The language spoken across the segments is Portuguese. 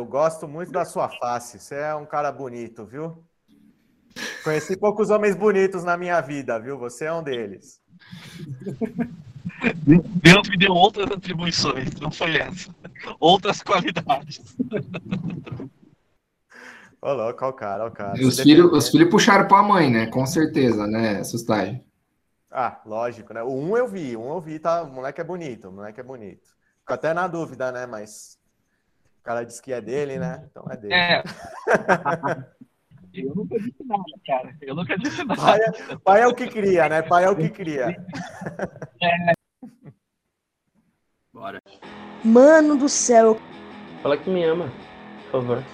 Eu gosto muito da sua face. Você é um cara bonito, viu? Conheci poucos homens bonitos na minha vida, viu? Você é um deles. Deus me deu outras atribuições, não foi essa. Outras qualidades. Ô, louco, ó o cara, ó o cara. Os filhos os filho puxaram para a mãe, né? Com certeza, né, Sustagem? Ah, lógico, né? O um eu vi, um eu vi, tá? O moleque é bonito, o moleque é bonito. Fico até na dúvida, né? Mas o cara disse que é dele, né? Então é dele. É. Eu nunca disse nada, cara. Eu nunca disse nada. Pai é, pai é o que cria, né? Pai é o que cria. É. Bora. Mano do céu. Fala que me ama, por favor.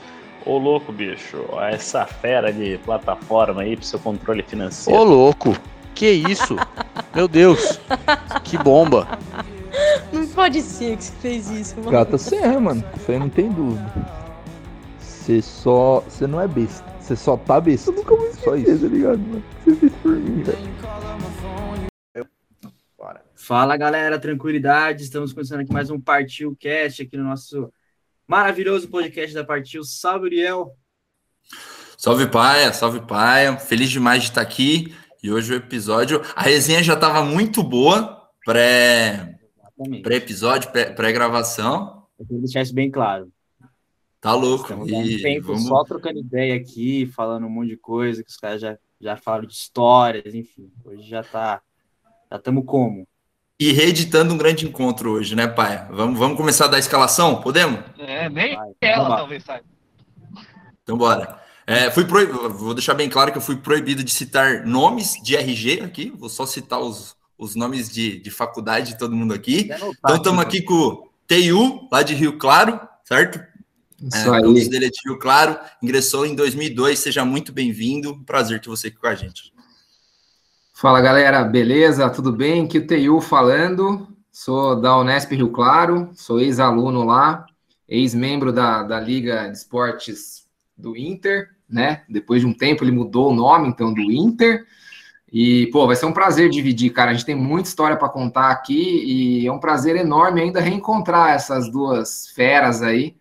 Ô louco, bicho, essa fera de plataforma aí pro seu controle financeiro. Ô louco, que isso? Meu Deus, que bomba. Pode ser que você fez isso, mano. Gata serra, mano. Isso aí não tem dúvida. Você só. Você não é besta. Você só tá besta. Eu nunca vou esquecer, só isso. tá ligado, mano? Você fez por mim, velho. Bora. Fala galera, tranquilidade. Estamos começando aqui mais um Partiu Cast aqui no nosso maravilhoso podcast da Partiu. Salve, Uriel. Salve, Paia, salve, Paia. Feliz demais de estar aqui. E hoje o episódio. A resenha já estava muito boa pré. Pré-episódio, pré-gravação. Eu queria deixar isso bem claro. Tá louco. Estamos um tempo vamos... só trocando ideia aqui, falando um monte de coisa, que os caras já, já falaram de histórias, enfim. Hoje já tá. Já estamos como? E reeditando um grande encontro hoje, né, pai? Vamos, vamos começar a dar a escalação? Podemos? É, nem Vai, ela talvez saiba. Então, bora. É, fui proib... Vou deixar bem claro que eu fui proibido de citar nomes de RG aqui, vou só citar os, os nomes de, de faculdade de todo mundo aqui. Então, estamos aqui com o TU, lá de Rio Claro, certo? Isso é, aí. O dele é Rio Claro, ingressou em 2002, seja muito bem-vindo, prazer ter você aqui com a gente. Fala galera, beleza? Tudo bem? Aqui o TU falando, sou da Unesp Rio Claro, sou ex-aluno lá, ex-membro da, da Liga de Esportes do Inter, né? Depois de um tempo ele mudou o nome, então, do Inter. E, pô, vai ser um prazer dividir, cara. A gente tem muita história para contar aqui e é um prazer enorme ainda reencontrar essas duas feras aí,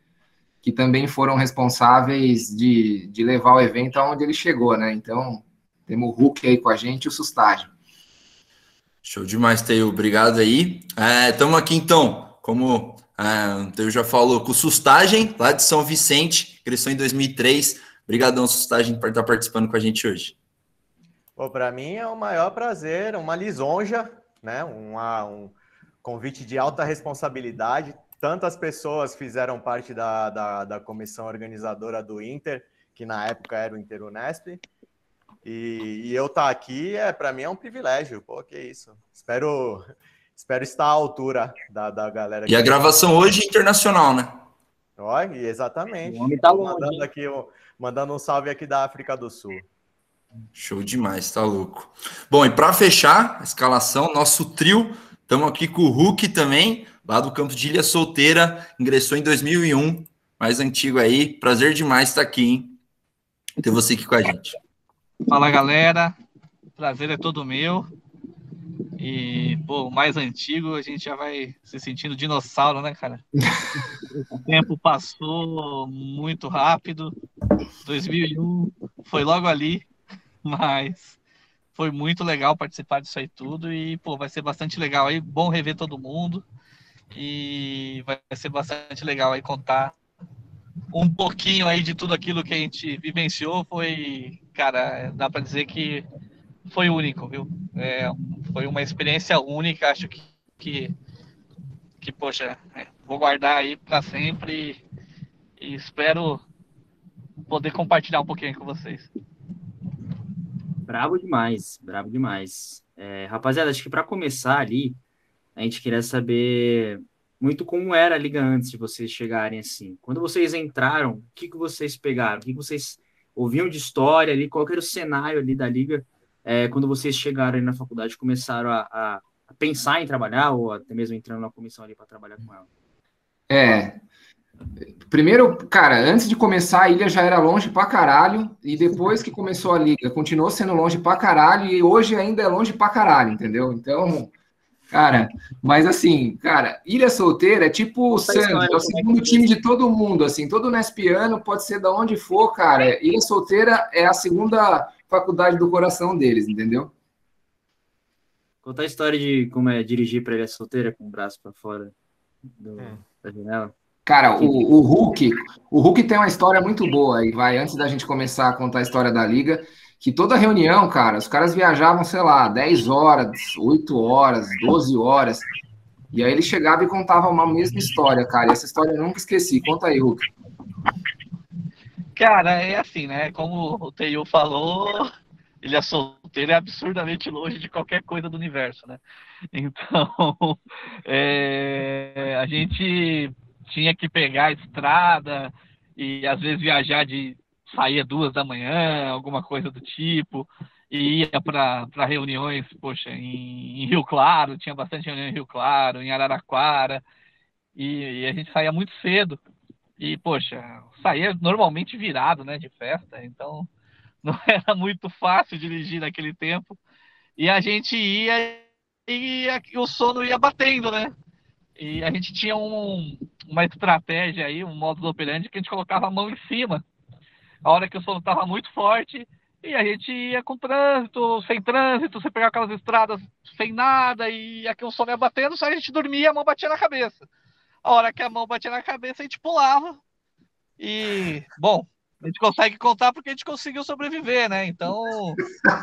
que também foram responsáveis de, de levar o evento aonde ele chegou, né? Então, temos o Hulk aí com a gente e o Sustagem. Show demais, Teio. Obrigado aí. Estamos é, aqui, então, como é, o Teio já falou, com o Sustagem, lá de São Vicente, cresceu em 2003. Obrigadão, Sustagem, por estar participando com a gente hoje. Para mim é um maior prazer, uma lisonja, né? Uma, um convite de alta responsabilidade. Tantas pessoas fizeram parte da, da, da comissão organizadora do Inter, que na época era o Inter Unesp. E, e eu estar tá aqui, é, para mim, é um privilégio. Pô, que isso. Espero, espero estar à altura da, da galera. E a gravação hoje é internacional, né? Olha, exatamente. Tá mandando, aqui, mandando um salve aqui da África do Sul. Show demais, tá louco. Bom, e para fechar a escalação, nosso trio, estamos aqui com o Hulk também, lá do campo de Ilha Solteira, ingressou em 2001, mais antigo aí. Prazer demais estar aqui, hein? Ter você aqui com a gente. Fala galera, prazer é todo meu. E, pô, o mais antigo, a gente já vai se sentindo dinossauro, né, cara? o tempo passou muito rápido. 2001 foi logo ali, mas foi muito legal participar disso aí tudo. E, pô, vai ser bastante legal aí. Bom rever todo mundo. E vai ser bastante legal aí contar um pouquinho aí de tudo aquilo que a gente vivenciou. Foi, cara, dá para dizer que foi único, viu? É, foi uma experiência única, acho que, que, que poxa, é, vou guardar aí para sempre e, e, espero poder compartilhar um pouquinho com vocês. Bravo demais, bravo demais. É, rapaziada, acho que para começar ali, a gente queria saber muito como era a liga antes de vocês chegarem assim. Quando vocês entraram, o que, que vocês pegaram? O que, que vocês ouviam de história ali? Qual era o cenário ali da liga é, quando vocês chegaram na faculdade, começaram a, a, pensar em trabalhar ou até mesmo entrando na comissão ali para trabalhar com ela? É. Primeiro, cara, antes de começar, a ilha já era longe pra caralho, e depois que começou a liga, continuou sendo longe pra caralho, e hoje ainda é longe pra caralho, entendeu? Então, Cara, mas assim, cara, Ilha Solteira é tipo o Santos, é o segundo time de todo mundo, assim, todo Nespiano pode ser da onde for, cara. Ilha Solteira é a segunda faculdade do coração deles, entendeu? Conta a história de como é dirigir para Ilha Solteira com o braço para fora do, hum. da janela. Cara, o, o Hulk, o Hulk tem uma história muito boa aí, vai, antes da gente começar a contar a história da liga, que toda reunião, cara, os caras viajavam, sei lá, 10 horas, 8 horas, 12 horas, e aí ele chegava e contava uma mesma história, cara, e essa história eu nunca esqueci. Conta aí, Hulk. Cara, é assim, né? Como o Teio falou, ele é solteiro é absurdamente longe de qualquer coisa do universo, né? Então, é, a gente tinha que pegar a estrada e às vezes viajar de saía duas da manhã, alguma coisa do tipo, e ia para reuniões, poxa, em, em, Rio Claro, tinha bastante reunião em Rio Claro, em Araraquara, e, e, a gente saía muito cedo. E, poxa, saía normalmente virado, né, de festa, então não era muito fácil dirigir naquele tempo. E a gente ia e, e o sono ia batendo, né? E a gente tinha um, uma estratégia aí, um modo operandi que a gente colocava a mão em cima. A hora que o sono estava muito forte, e a gente ia com trânsito, sem trânsito, você pegava aquelas estradas sem nada, e aqui o sono ia batendo, só a gente dormia e a mão batia na cabeça. A hora que a mão batia na cabeça, a gente pulava. E, bom, a gente consegue contar porque a gente conseguiu sobreviver, né? Então,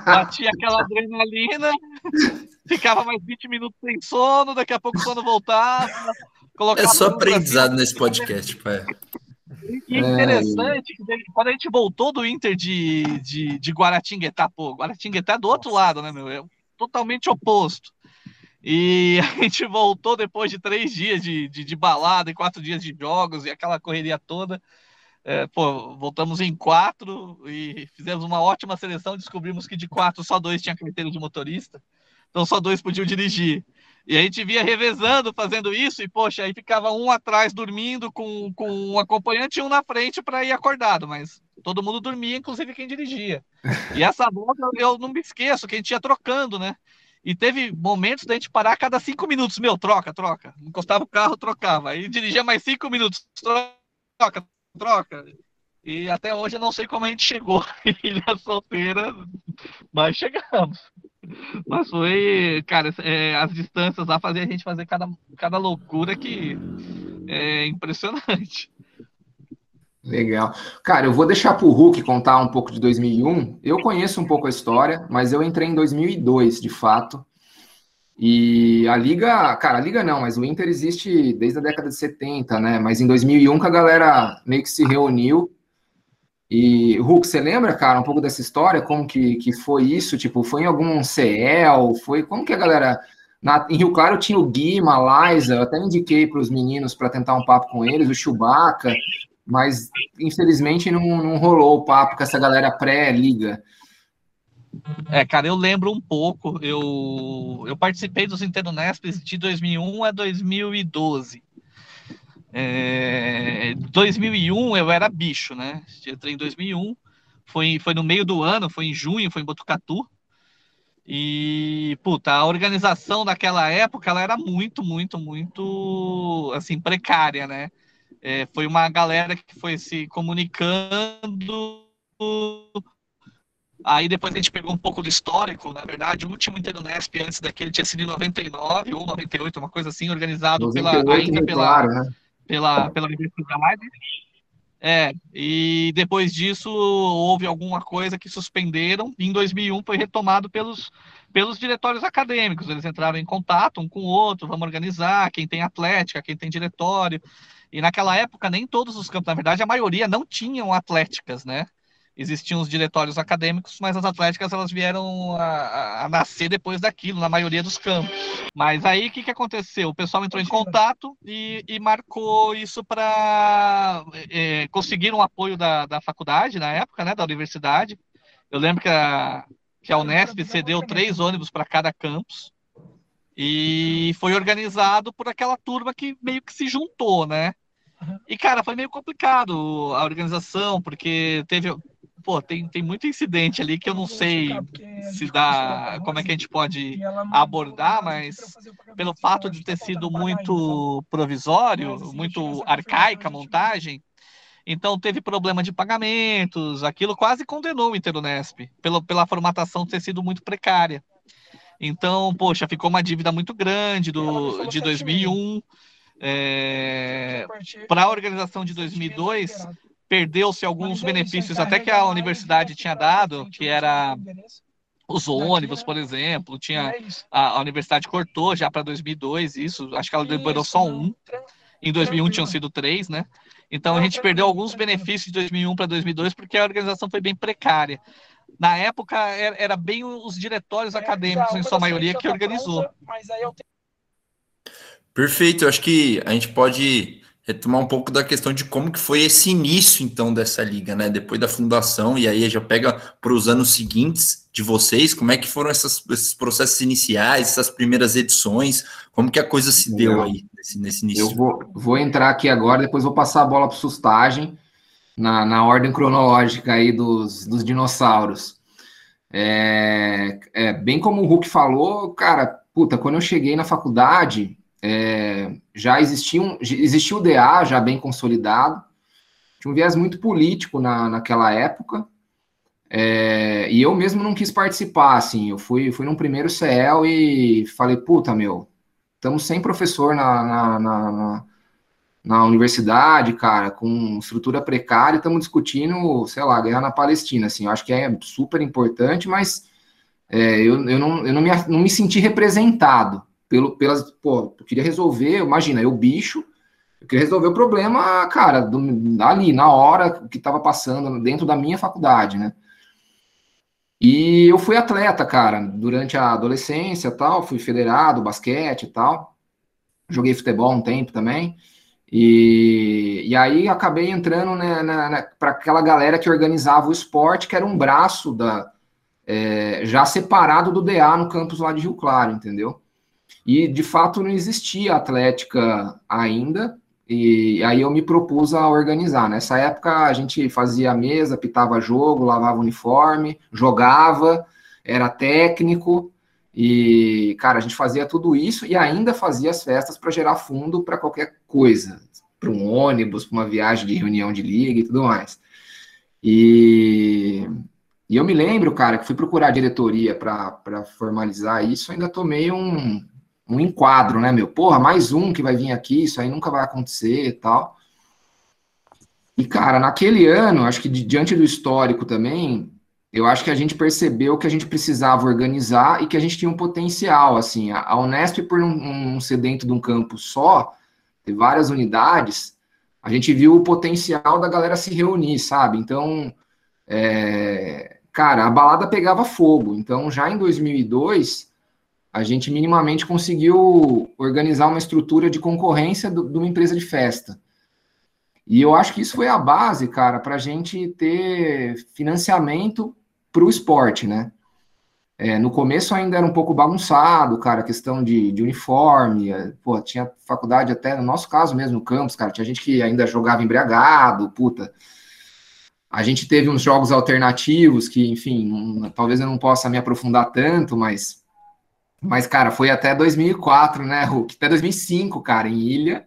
batia aquela adrenalina, ficava mais 20 minutos sem sono, daqui a pouco o sono voltava. É só aprendizado nesse podcast, pai. E interessante que quando a gente voltou do Inter de, de, de Guaratinguetá, pô, Guaratinguetá é do outro lado, né, meu? É totalmente oposto. E a gente voltou depois de três dias de, de, de balada e quatro dias de jogos e aquela correria toda. É, pô, voltamos em quatro e fizemos uma ótima seleção. Descobrimos que de quatro só dois tinham carteira de motorista, então só dois podiam dirigir. E a gente via revezando fazendo isso, e poxa, aí ficava um atrás dormindo com, com um acompanhante e um na frente para ir acordado, mas todo mundo dormia, inclusive quem dirigia. E essa volta eu não me esqueço, que a gente ia trocando, né? E teve momentos da gente parar a cada cinco minutos, meu, troca, troca. Encostava o carro, trocava. Aí dirigia mais cinco minutos, troca, troca. E até hoje eu não sei como a gente chegou em Ilha Solteira, mas chegamos. Mas foi, cara, é, as distâncias lá faziam a gente fazer cada, cada loucura que é impressionante. Legal. Cara, eu vou deixar para o Hulk contar um pouco de 2001. Eu conheço um pouco a história, mas eu entrei em 2002, de fato. E a Liga, cara, a Liga não, mas o Inter existe desde a década de 70, né? Mas em 2001 que a galera meio que se reuniu. E, Hulk, você lembra, cara, um pouco dessa história? Como que, que foi isso? Tipo, foi em algum CL? Foi, como que a galera... Na, em Rio Claro tinha o Guima, a Liza, eu até indiquei para os meninos para tentar um papo com eles, o Chewbacca, mas infelizmente não, não rolou o papo com essa galera pré-liga. É, cara, eu lembro um pouco. Eu, eu participei dos Nintendo Nesp de 2001 a 2012. É, 2001 eu era bicho, né? Entrei em 2001. Foi, foi no meio do ano, foi em junho, foi em Botucatu. E, puta, a organização daquela época, ela era muito, muito, muito, assim, precária, né? É, foi uma galera que foi se comunicando Aí depois a gente pegou um pouco do histórico, na verdade, o último Nintendo Nesp antes daquele tinha sido em 99 ou 98, uma coisa assim, organizado 98, pela, ainda pela, claro, né? pela, pela universidade. É, e depois disso houve alguma coisa que suspenderam, e em 2001 foi retomado pelos, pelos diretórios acadêmicos, eles entraram em contato um com o outro, vamos organizar, quem tem atlética, quem tem diretório, e naquela época nem todos os campos, na verdade a maioria não tinham atléticas, né? Existiam os diretórios acadêmicos, mas as atléticas elas vieram a, a, nascer depois daquilo, na maioria dos campos. Mas aí o que, que aconteceu? O pessoal entrou em contato e, e marcou isso para é, conseguir um apoio da, da faculdade na época, né, da universidade. Eu lembro que a, que a Unesp cedeu três ônibus para cada campus e foi organizado por aquela turma que meio que se juntou, né? E, cara, foi meio complicado a organização, porque teve, pô, tem, tem muito incidente ali que eu não sei se dá, como é que a gente pode abordar, mas pelo fato de ter sido muito provisório, muito arcaica a montagem, então teve problema de pagamentos, aquilo quase condenou o Interunesp, pela, pela formatação ter sido muito precária. Então, poxa, ficou uma dívida muito grande do, de 2001. É, Para a organização de 2002, perdeu-se alguns benefícios até que a universidade tinha dado, que era os ônibus, por exemplo, tinha a, a universidade cortou já para 2002 isso, acho que ela liberou só um. Em 2001 tinham sido três, né? Então a gente perdeu alguns benefícios de 2001 para 2002 porque a organização foi bem precária. Na época era bem os diretórios acadêmicos, em sua maioria, que organizou. Perfeito, eu acho que a gente pode retomar um pouco da questão de como que foi esse início, então, dessa liga, né? Depois da fundação, e aí já pega para os anos seguintes de vocês, como é que foram essas, esses processos iniciais, essas primeiras edições, como que a coisa se deu aí nesse, nesse início? Eu vou, vou entrar aqui agora, depois vou passar a bola para o Sustagem, na, na ordem cronológica aí dos, dos dinossauros. É, é, bem como o Hulk falou, cara, puta, quando eu cheguei na faculdade, é, já existia, um, existia o DA já bem consolidado, tinha um viés muito político na, naquela época, é, e eu mesmo não quis participar, assim, eu fui, fui num primeiro CEL e falei, puta, meu, estamos sem professor na, na, na, na, universidade, cara, com estrutura precária, estamos discutindo, sei lá, guerra na Palestina, assim, eu acho que é super importante, mas é, eu, eu, não, eu não, me, não me senti representado, pelo, pelas, pô, eu queria resolver, imagina, eu bicho, eu queria resolver o problema, cara, do, ali, na hora que estava passando, dentro da minha faculdade, né? E eu fui atleta, cara, durante a adolescência tal, fui federado, basquete e tal. Joguei futebol um tempo também. E, e aí acabei entrando né, para aquela galera que organizava o esporte, que era um braço da é, já separado do DA no campus lá de Rio Claro, entendeu? E de fato não existia atlética ainda, e aí eu me propus a organizar. Nessa época a gente fazia mesa, pitava jogo, lavava uniforme, jogava, era técnico, e cara, a gente fazia tudo isso e ainda fazia as festas para gerar fundo para qualquer coisa, para um ônibus, para uma viagem de reunião de liga e tudo mais. E, e eu me lembro, cara, que fui procurar a diretoria para formalizar isso, ainda tomei um, um enquadro, né, meu? Porra, mais um que vai vir aqui, isso aí nunca vai acontecer e tal. E, cara, naquele ano, acho que diante do histórico também, eu acho que a gente percebeu que a gente precisava organizar e que a gente tinha um potencial, assim, a Unesp, por não, não ser dentro de um campo só, ter várias unidades, a gente viu o potencial da galera se reunir, sabe? Então, é, cara, a balada pegava fogo. Então, já em 2002, a gente minimamente conseguiu organizar uma estrutura de concorrência de uma empresa de festa. E eu acho que isso foi a base, cara, para a gente ter financiamento para o esporte, né? É, no começo ainda era um pouco bagunçado, cara, questão de, de uniforme, é, pô, tinha faculdade até, no nosso caso mesmo, no campus, cara, tinha gente que ainda jogava embriagado, puta. A gente teve uns jogos alternativos que, enfim, talvez eu não possa me aprofundar tanto, mas mas, cara, foi até 2004, né, Hulk? Até 2005, cara, em Ilha.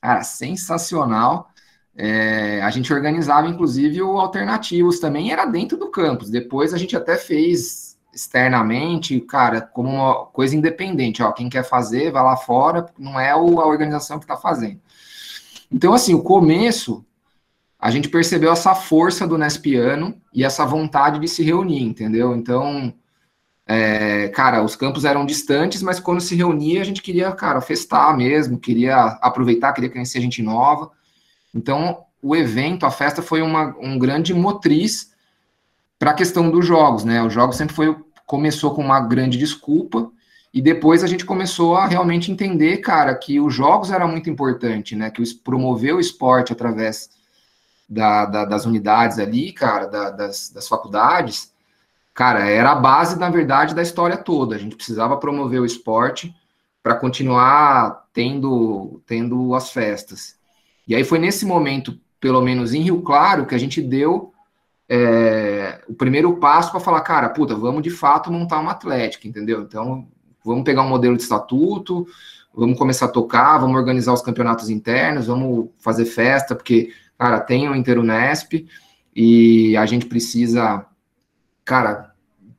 Cara, sensacional. É, a gente organizava, inclusive, o Alternativos também, era dentro do campus. Depois a gente até fez externamente, cara, como uma coisa independente. Ó, quem quer fazer, vai lá fora, não é a organização que está fazendo. Então, assim, o começo, a gente percebeu essa força do Nespiano e essa vontade de se reunir, entendeu? Então, é, cara, os campos eram distantes, mas quando se reunia, a gente queria, cara, festar mesmo, queria aproveitar, queria conhecer gente nova. Então, o evento, a festa foi uma um grande motriz para a questão dos jogos, né? O jogo sempre foi começou com uma grande desculpa e depois a gente começou a realmente entender, cara, que os jogos era muito importante, né? Que promover o esporte através da, da, das unidades ali, cara, da, das, das faculdades, cara, era a base, na verdade, da história toda. A gente precisava promover o esporte para continuar tendo, tendo as festas. E aí foi nesse momento, pelo menos em Rio Claro, que a gente deu é, o primeiro passo para falar, cara, puta, vamos de fato montar uma atlética, entendeu? Então, vamos pegar um modelo de estatuto, vamos começar a tocar, vamos organizar os campeonatos internos, vamos fazer festa, porque, cara, tem o Interunesp e a gente precisa, cara,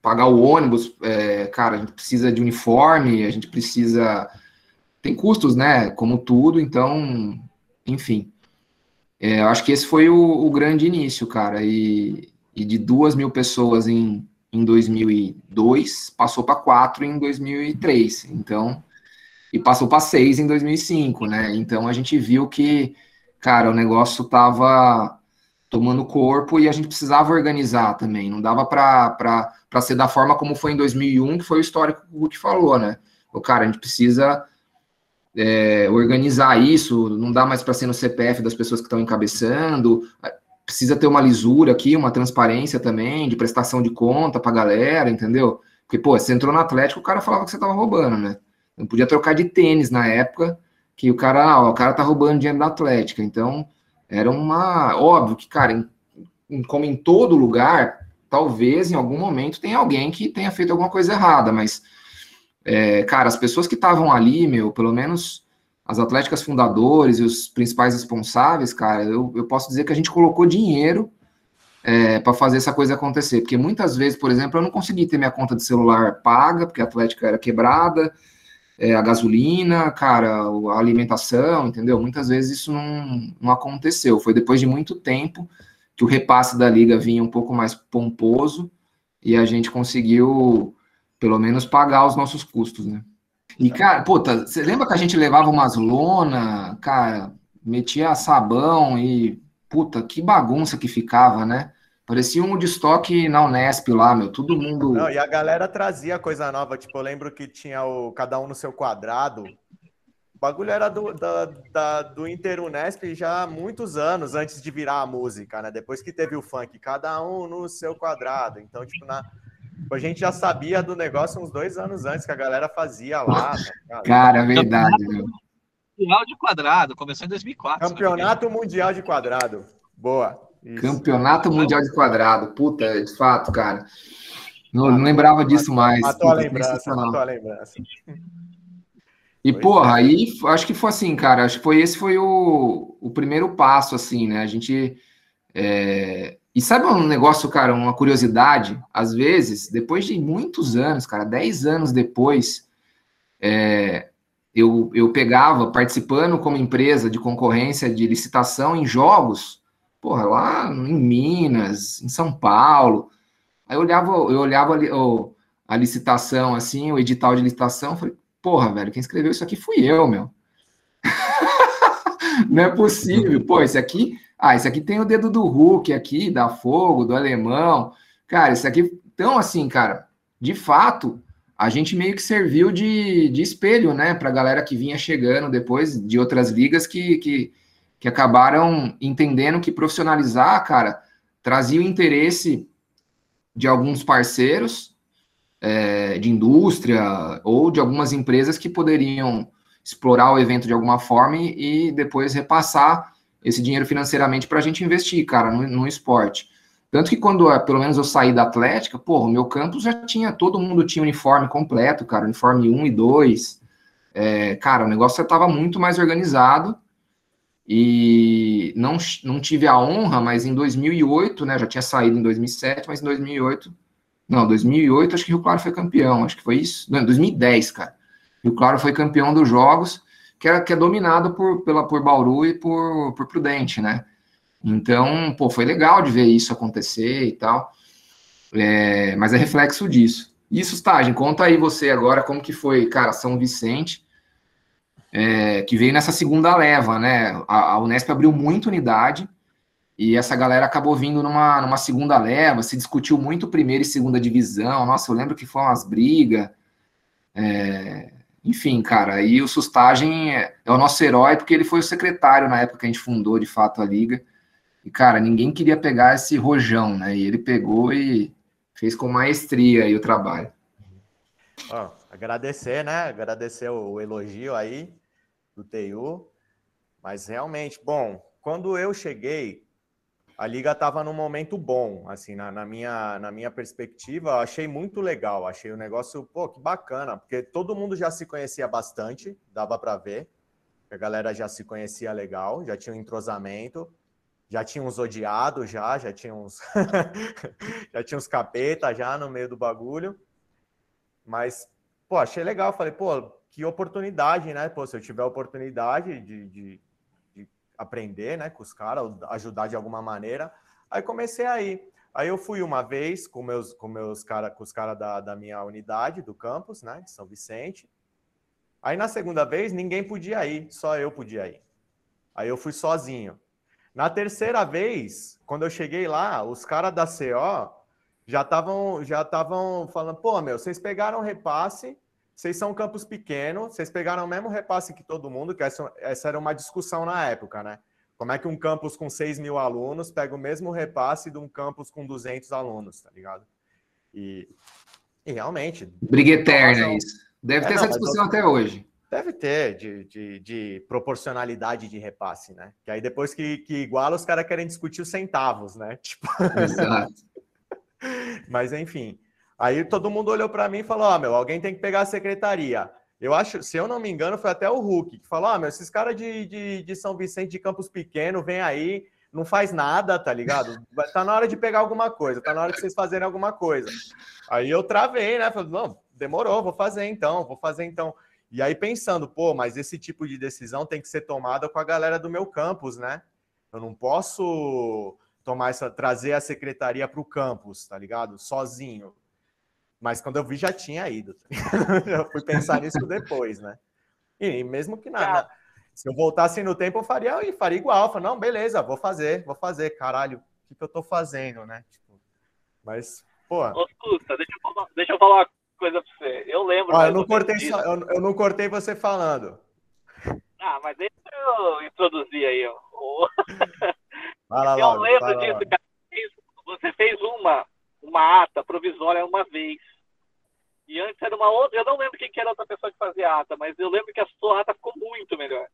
pagar o ônibus, é, cara, a gente precisa de uniforme, a gente precisa. Tem custos, né? Como tudo, então, enfim. É, acho que esse foi o, o grande início, cara. E, e, de duas mil pessoas em, em 2002, passou para quatro em 2003. Então, e passou para seis em 2005, né? Então a gente viu que, cara, o negócio tava tomando corpo e a gente precisava organizar também. Não dava para ser da forma como foi em 2001, que foi o histórico que o Hulk falou, né? O cara, a gente precisa é, organizar isso, não dá mais para ser no CPF das pessoas que estão encabeçando, precisa ter uma lisura aqui, uma transparência também, de prestação de conta para a galera, entendeu? Porque, pô, você entrou no Atlético, o cara falava que você estava roubando, né? Não podia trocar de tênis na época, que o cara, ó, o cara tá roubando dinheiro da Atlética, então era uma. Óbvio que, cara, em, em, como em todo lugar, talvez em algum momento tenha alguém que tenha feito alguma coisa errada, mas, é, cara, as pessoas que estavam ali, meu, pelo menos as atléticas fundadores e os principais responsáveis, cara, eu, eu posso dizer que a gente colocou dinheiro é, para fazer essa coisa acontecer. Porque muitas vezes, por exemplo, eu não consegui ter minha conta de celular paga, porque a Atlética era quebrada, é, a gasolina, cara, a alimentação, entendeu? Muitas vezes isso não, não aconteceu. Foi depois de muito tempo que o repasse da liga vinha um pouco mais pomposo e a gente conseguiu, pelo menos, pagar os nossos custos, né? E, cara, puta, você lembra que a gente levava umas lona, cara, metia sabão e, puta, que bagunça que ficava, né? Parecia um de estoque na Unesp lá, meu. Todo mundo. Não, e a galera trazia coisa nova. Tipo, eu lembro que tinha o cada um no seu quadrado. O bagulho era do, da, da, do Inter Unesp já há muitos anos antes de virar a música, né? Depois que teve o funk, cada um no seu quadrado. Então, tipo, na, a gente já sabia do negócio uns dois anos antes que a galera fazia lá. Tá cara, é verdade, meu. Mundial de quadrado, começou em 2004. Campeonato Mundial de Quadrado. Boa. Isso. Campeonato Mundial de Quadrado. Puta, de fato, cara. Não, não lembrava disso mais. Matou a lembrança, matou a lembrança. E, pois porra, é. aí acho que foi assim, cara. Acho que foi esse foi o, o primeiro passo, assim, né? A gente. É... E sabe um negócio, cara, uma curiosidade? Às vezes, depois de muitos anos, cara, 10 anos depois, é... eu, eu pegava, participando como empresa de concorrência de licitação em jogos, porra, lá em Minas, em São Paulo. Aí eu olhava, eu olhava ali, oh, a licitação, assim, o edital de licitação, falei, porra, velho, quem escreveu isso aqui fui eu, meu. Não é possível. Pô, esse aqui, ah, esse aqui tem o dedo do Hulk aqui, da Fogo, do Alemão. Cara, esse aqui, então, assim, cara, de fato, a gente meio que serviu de, de espelho, né, pra galera que vinha chegando depois de outras ligas que, que que acabaram entendendo que profissionalizar, cara, trazia o interesse de alguns parceiros é, de indústria ou de algumas empresas que poderiam explorar o evento de alguma forma e, depois repassar esse dinheiro financeiramente para a gente investir, cara, no, no, esporte. Tanto que quando, é, pelo menos, eu saí da Atlética, porra, o meu campus já tinha, todo mundo tinha uniforme completo, cara, uniforme 1 e 2. É, cara, o negócio já estava muito mais organizado e não, não tive a honra, mas em 2008, né, já tinha saído em 2007, mas em 2008, não, 2008 acho que Rio Claro foi campeão, acho que foi isso, não, 2010, cara. Rio Claro foi campeão dos jogos, que é, que é dominado por, pela, por Bauru e por, por Prudente, né? Então, pô, foi legal de ver isso acontecer e tal, é, mas é reflexo disso. Isso, Stagem, conta aí você agora como que foi, cara, São Vicente, é, que veio nessa segunda leva, né? A, a, Unesp abriu muita unidade e essa galera acabou vindo numa, numa segunda leva, se discutiu muito primeira e segunda divisão. Nossa, eu lembro que foram umas brigas. É, enfim, cara, e o Sustagem é, é, o nosso herói porque ele foi o secretário na época que a gente fundou de fato a liga. E, cara, ninguém queria pegar esse rojão, né? E ele pegou e fez com maestria aí o trabalho. Oh, agradecer, né? Agradecer o elogio aí do TU. Mas realmente, bom, quando eu cheguei, a liga estava num momento bom, assim, na, na, minha, na minha perspectiva, achei muito legal, achei o negócio, pô, que bacana, porque todo mundo já se conhecia bastante, dava para ver, a galera já se conhecia legal, já tinha um entrosamento, já tinha uns odiados já, já tinha uns já tinha uns capeta já no meio do bagulho. Mas, pô, achei legal, falei, pô, que oportunidade, né? Pô, se eu tiver oportunidade de, de, de aprender, né, com os caras, ajudar de alguma maneira, aí comecei aí. Aí eu fui uma vez com meus com meus cara, com os caras da, da minha unidade do campus, né, de São Vicente. Aí na segunda vez ninguém podia ir, só eu podia ir. Aí eu fui sozinho. Na terceira vez, quando eu cheguei lá, os caras da CO já estavam já estavam falando, pô, meu, vocês pegaram repasse, vocês são campus pequeno, vocês pegaram o mesmo repasse que todo mundo, que essa, essa era uma discussão na época, né? Como é que um campus com 6 mil alunos pega o mesmo repasse de um campus com 200 alunos, tá ligado? E, e realmente... Briga eterna isso. Deve é, ter não, essa discussão até hoje. Deve ter, de, de, de, proporcionalidade de repasse, né? Que aí depois que, que iguala, os caras querem discutir os centavos, né? Tipo... Exato. Mas enfim, aí todo mundo olhou para mim e falou: Ó, oh, meu, alguém tem que pegar a secretaria. Eu acho, se eu não me engano, foi até o Hulk que falou: Ó, oh, meu, esses caras de, de, de São Vicente de Campos Pequeno, vem aí, não faz nada, tá ligado? Tá na hora de pegar alguma coisa, tá na hora de vocês fazerem alguma coisa. Aí eu travei, né? Falei, não, demorou, vou fazer então, vou fazer então. E aí pensando, pô, mas esse tipo de decisão tem que ser tomada com a galera do meu campus, né? Eu não posso tomar essa, trazer a secretaria para o campus, tá ligado? Sozinho. Mas quando eu vi já tinha ido. Eu fui pensar nisso depois, né? E mesmo que nada. Se eu voltasse no tempo, eu faria, eu faria igual. Eu falei, não, beleza, vou fazer, vou fazer. Caralho, o que, que eu tô fazendo, né? Tipo, mas, pô. Ô, Susta, deixa eu falar, deixa eu falar uma coisa pra você. Eu lembro. Ó, eu, não cortei só, eu, eu, não cortei você falando. Ah, mas deixa eu introduzir aí. Ó. Fala eu lembro disso, cara. Você fez uma, uma ata provisória uma vez. E antes era uma outra. Eu não lembro quem que era outra pessoa que fazia ata, mas eu lembro que a sua ata ficou muito melhor.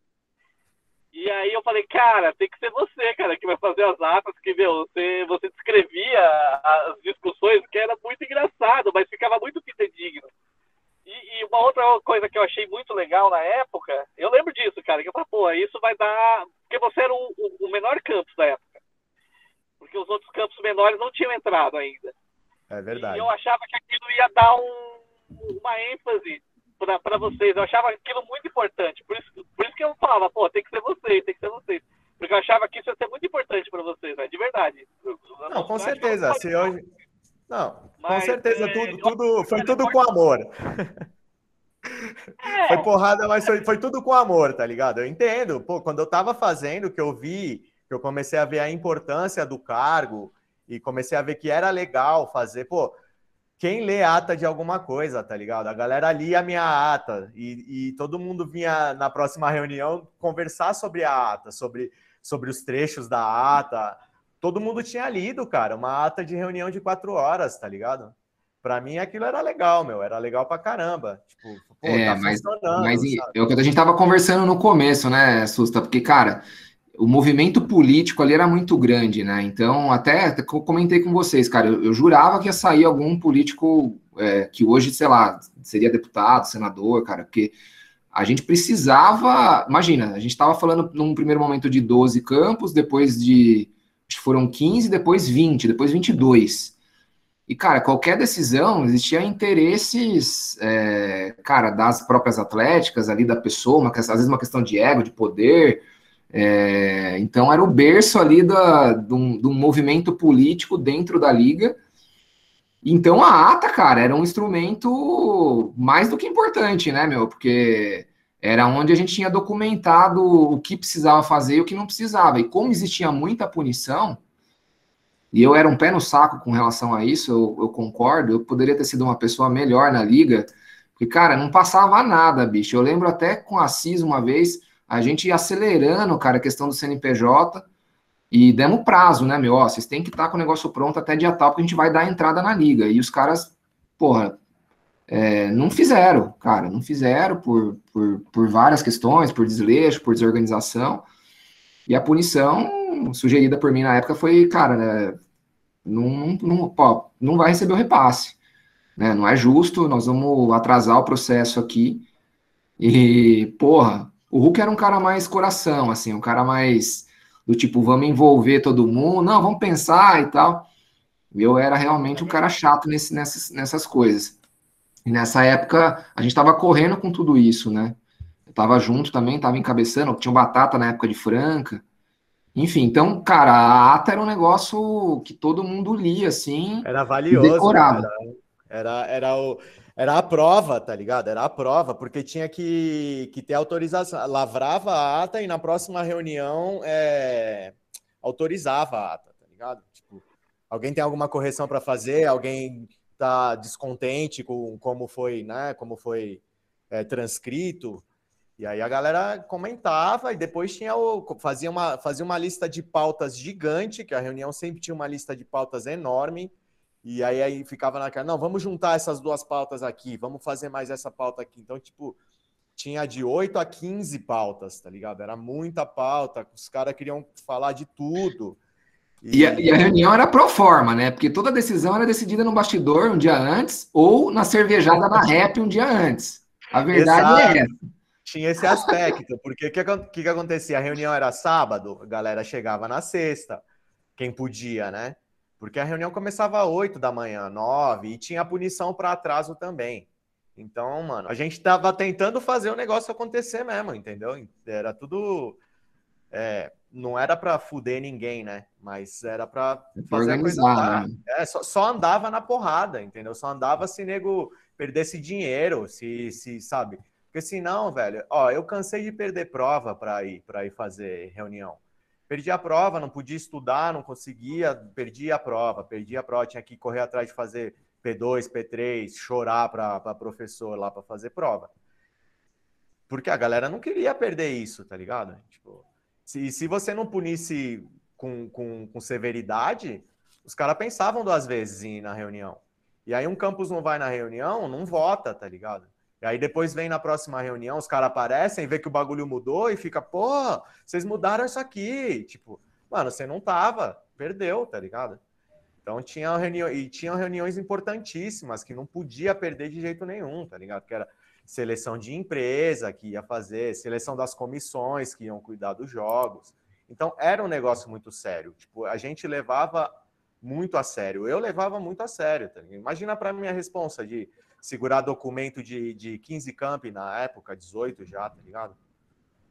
E aí eu falei, cara, tem que ser você, cara, que vai fazer as atas, que meu, você, você descrevia as discussões, que era muito engraçado, mas ficava muito fidedigno. E, e, uma outra coisa que eu achei muito legal na época, eu lembro disso, cara, que eu falei, pô, isso vai dar. Porque você era o, o, o menor campus da época. Porque os outros campos menores não tinham entrado ainda. É verdade. E eu achava que aquilo ia dar um, uma ênfase para vocês. Eu achava aquilo muito importante. Por isso, por isso que eu falava, pô, tem que ser vocês, tem que ser vocês. Porque eu achava que isso ia ser muito importante para vocês, né? de verdade. Não, com certeza. Se hoje. Não, Mas, com certeza, é, tudo, tudo, foi tudo com amor. É. Foi porrada, mas foi, foi, tudo com amor, tá ligado? Eu entendo. Pô, quando eu tava fazendo, que eu vi, que eu comecei a ver a importância do cargo e comecei a ver que era legal fazer, pô, quem lê ata de alguma coisa, tá ligado? A galera lia a minha ata e, e todo mundo vinha na próxima reunião conversar sobre a ata, sobre, sobre os trechos da ata. Todo mundo tinha lido, cara, uma ata de reunião de quatro horas, tá ligado? Para mim aquilo era legal, meu, era legal pra caramba. Tipo, pô, é, tá mas, mas é o que a gente tava conversando no começo, né, Susta? Porque, cara, o movimento político ali era muito grande, né? Então, até, comentei com vocês, cara, eu, eu, jurava que ia sair algum político é, que hoje, sei lá, seria deputado, senador, cara, porque a gente precisava. Imagina, a gente estava falando num primeiro momento de 12 campos, depois de. Acho que foram 15, depois 20, depois 22. E, cara, qualquer decisão existia interesses, é, cara, das próprias atléticas ali, da pessoa, uma, às vezes uma questão de ego, de poder é, então era o berço ali da, do, do movimento político dentro da liga. Então a ata, cara, era um instrumento mais do que importante, né, meu? Porque era onde a gente tinha documentado o que precisava fazer e o que não precisava. E como existia muita punição, e eu era um pé no saco com relação a isso, eu, eu concordo, eu poderia ter sido uma pessoa melhor na liga, porque, cara, não passava nada, bicho. Eu lembro até com a CIS uma vez, a gente ia acelerando, cara, a questão do CNPJ e demos prazo, né, meu? Ó, vocês têm que estar tá com o negócio pronto até dia tal, porque a gente vai dar entrada na liga. E os caras, porra, é, não fizeram, cara, não fizeram por, por, por várias questões, por desleixo, por desorganização. E a punição sugerida por mim na época foi, cara, né, não, não, não vai receber o repasse. Né? Não é justo, nós vamos atrasar o processo aqui. E, porra, o Hulk era um cara mais coração, assim, um cara mais do tipo, vamos envolver todo mundo, não, vamos pensar e tal. Eu era realmente um cara chato nesse, nessas, nessas coisas. E nessa época, a gente estava correndo com tudo isso, né? Eu tava junto também, tava encabeçando, tinha batata na época de Franca. Enfim, então, cara, a ata era um negócio que todo mundo lia, assim. Era valioso. Decorado. Era, era, o, era a prova, tá ligado? Era a prova, porque tinha que, que ter autorização. Lavrava a ata e na próxima reunião é, autorizava a ata, tá ligado? Tipo, alguém tem alguma correção para fazer, alguém tá descontente com como foi, né? Como foi é, transcrito. E aí a galera comentava e depois tinha o, fazia, uma, fazia uma lista de pautas gigante, que a reunião sempre tinha uma lista de pautas enorme. E aí, aí ficava naquela, não, vamos juntar essas duas pautas aqui, vamos fazer mais essa pauta aqui. Então, tipo, tinha de 8 a 15 pautas, tá ligado? Era muita pauta, os caras queriam falar de tudo. E... E, a, e, a, reunião era pro forma, né? Porque toda decisão era decidida no bastidor um dia antes ou na cervejada na rap um dia antes. A verdade é Exato. é essa. Tinha esse aspecto, porque o que, que, que acontecia? A reunião era sábado, a galera chegava na sexta, quem podia, né? Porque a reunião começava às 8 da manhã, 9, e tinha punição para atraso também. Então, mano, a gente tava tentando fazer o negócio acontecer mesmo, entendeu? Era tudo. É, não era para fuder ninguém, né? Mas era para fazer a coisa andar. Né? É, só, só, andava na porrada, entendeu? Só andava se nego perdesse dinheiro, se, se sabe. Porque senão, velho, ó, eu cansei de perder prova para ir para ir fazer reunião. Perdi a prova, não podia estudar, não conseguia, perdi a prova, perdi a prova, tinha que correr atrás de fazer P2, P3, chorar para professor lá para fazer prova. Porque a galera não queria perder isso, tá ligado? Tipo, se, se você não punisse com, com, com severidade, os caras pensavam duas vezes em ir na reunião. E aí um campus não vai na reunião, não vota, tá ligado? E aí depois vem na próxima reunião, os caras aparecem, vê que o bagulho mudou e fica, pô, vocês mudaram isso aqui. Tipo, mano, você não tava, perdeu, tá ligado? Então tinha reunião e tinham reuniões importantíssimas que não podia perder de jeito nenhum, tá ligado? Que era seleção de empresa que ia fazer, seleção das comissões que iam cuidar dos jogos. Então era um negócio muito sério. Tipo, a gente levava muito a sério. Eu levava muito a sério. Tá? Imagina para minha responsa de segurar documento de, de 15 camp na época, 18 já, tá ligado?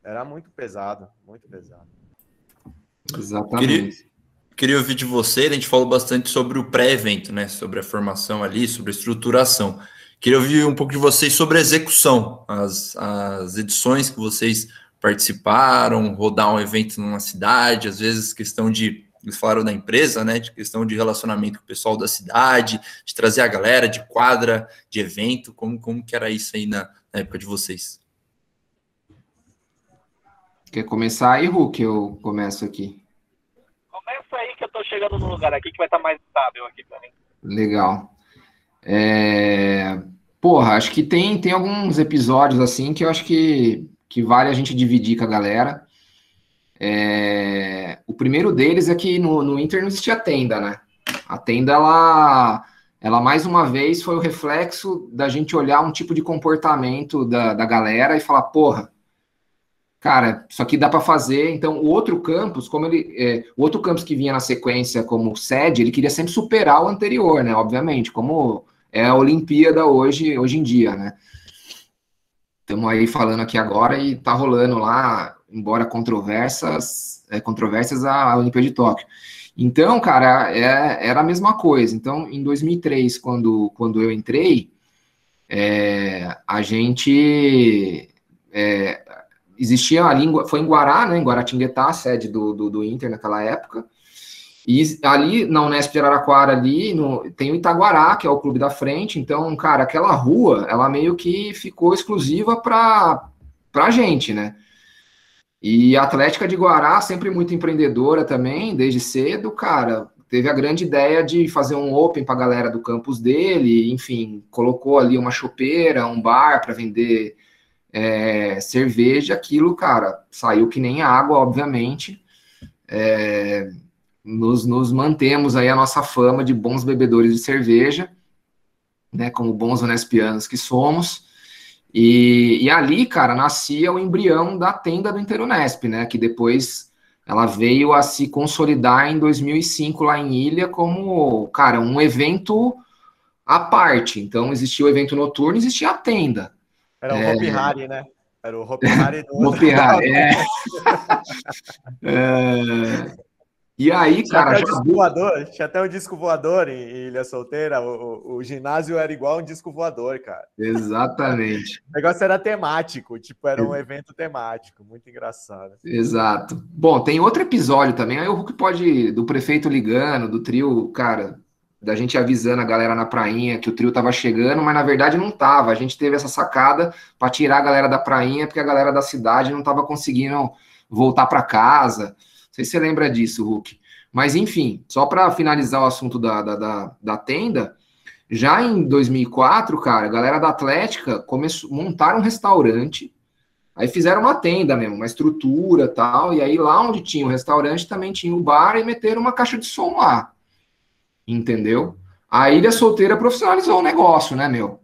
Era muito pesado, muito pesado. Exatamente. Queria, queria ouvir de você, a gente falou bastante sobre o pré-evento, né? Sobre a formação ali, sobre a estruturação. Queria ouvir um pouco de vocês sobre a execução, as, as edições que vocês participaram, rodar um evento numa cidade, às vezes questão de eles falaram da empresa, né, de questão de relacionamento com o pessoal da cidade, de trazer a galera de quadra, de evento, como, como que era isso aí na, na época de vocês? Quer começar aí, Hulk? Eu começo aqui. Começa aí que eu tô chegando no lugar aqui que vai estar tá mais estável aqui para mim. Legal. É... Porra, acho que tem, tem alguns episódios assim que eu acho que, que vale a gente dividir com a galera. É, o primeiro deles é que no, no Inter não existia tenda, né? A tenda, ela, ela mais uma vez foi o reflexo da gente olhar um tipo de comportamento da, da galera e falar, porra, cara, isso aqui dá para fazer. Então, o outro campus, como ele, é, o outro campus que vinha na sequência como sede, ele queria sempre superar o anterior, né? Obviamente, como é a Olimpíada hoje, hoje em dia, né? Estamos aí falando aqui agora e tá rolando lá embora controversas, é, controvérsias a Olimpíada de Tóquio. Então, cara, é, era a mesma coisa. Então, em 2003, quando, quando eu entrei, é, a gente é, existia a língua, foi em Guará, né, em Guaratinguetá, sede do, do, do, Inter naquela época, e ali na Unesp de Araraquara, ali, no, tem o Itaguará, que é o clube da frente, então, cara, aquela rua, ela meio que ficou exclusiva para a gente, né, e a Atlética de Guará, sempre muito empreendedora também, desde cedo, cara, teve a grande ideia de fazer um open para a galera do campus dele, enfim, colocou ali uma chopeira, um bar para vender é, cerveja, aquilo, cara, saiu que nem água, obviamente. é, nos, nos mantemos aí a nossa fama de bons bebedores de cerveja, né, como bons honespianos que somos. E, e ali, cara, nascia o embrião da tenda do Interunesp, né, que depois ela veio a se consolidar em 2005 lá em Ilha como, cara, um evento à parte. Então, existia o evento noturno, existia a tenda. Era o é... Hopi Hari, né? Era o Hopi Hari do... Hopi Hari, é. é... E aí, cara. Até já... disco voador, tinha até um disco voador em Ilha Solteira. O, o, o, ginásio era igual um disco voador, cara. Exatamente. o negócio era temático, tipo, era um evento temático, muito engraçado. Exato. Bom, tem outro episódio também. Aí o Hulk pode, do prefeito ligando, do trio, cara, da gente avisando a galera na prainha que o trio tava chegando, mas na verdade não tava. A gente teve essa sacada para tirar a galera da prainha, porque a galera da cidade não tava conseguindo voltar para casa sei se você lembra disso, Hulk. Mas, enfim, só para finalizar o assunto da, da, da, da, tenda, já em 2004, cara, a galera da Atlética começou, montaram um restaurante, aí fizeram uma tenda mesmo, uma estrutura tal, e aí lá onde tinha o restaurante também tinha o bar e meteram uma caixa de som lá, entendeu? A Ilha Solteira profissionalizou o negócio, né, meu?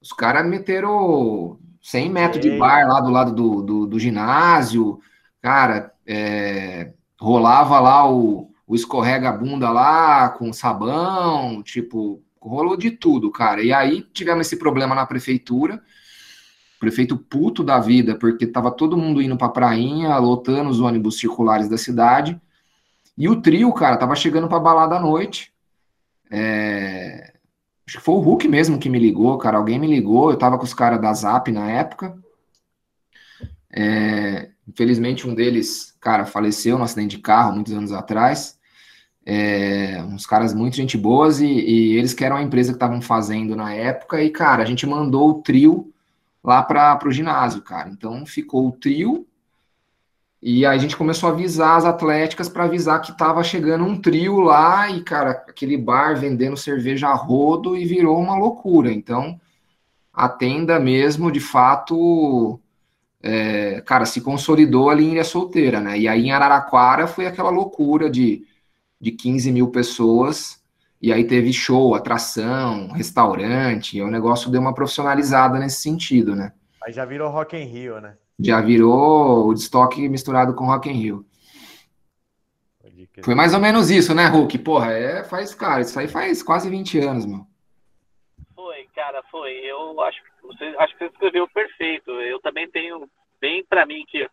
Os caras meteram 100 metros de bar lá do lado do, do, do ginásio, cara, é, rolava lá o, o escorrega-bunda lá com sabão, tipo, rolou de tudo, cara. E aí tivemos esse problema na prefeitura, prefeito puto da vida, porque tava todo mundo indo pra prainha, lotando os ônibus circulares da cidade, e o trio, cara, tava chegando pra balada à noite, é... acho que foi o Hulk mesmo que me ligou, cara, alguém me ligou, eu tava com os caras da Zap na época, é... Infelizmente, um deles, cara, faleceu num acidente de carro muitos anos atrás. É, uns caras muito gente boas e, e eles que eram a empresa que estavam fazendo na época. E, cara, a gente mandou o trio lá para o ginásio, cara. Então ficou o trio e aí a gente começou a avisar as atléticas para avisar que tava chegando um trio lá e, cara, aquele bar vendendo cerveja a rodo e virou uma loucura. Então, a tenda mesmo, de fato, é, cara, se consolidou ali em Ilha Solteira, né? E aí em Araraquara foi aquela loucura de, de 15 mil pessoas, e aí teve show, atração, restaurante, e o negócio deu uma profissionalizada nesse sentido, né? Aí já virou Rock in Rio, né? Já virou o estoque misturado com Rock in Rio. Foi mais ou menos isso, né, Hulk? Porra, é, faz, cara, isso aí faz quase 20 anos, meu. Foi, cara, foi. Eu acho você, acho que você escreveu perfeito. Eu também tenho bem para mim que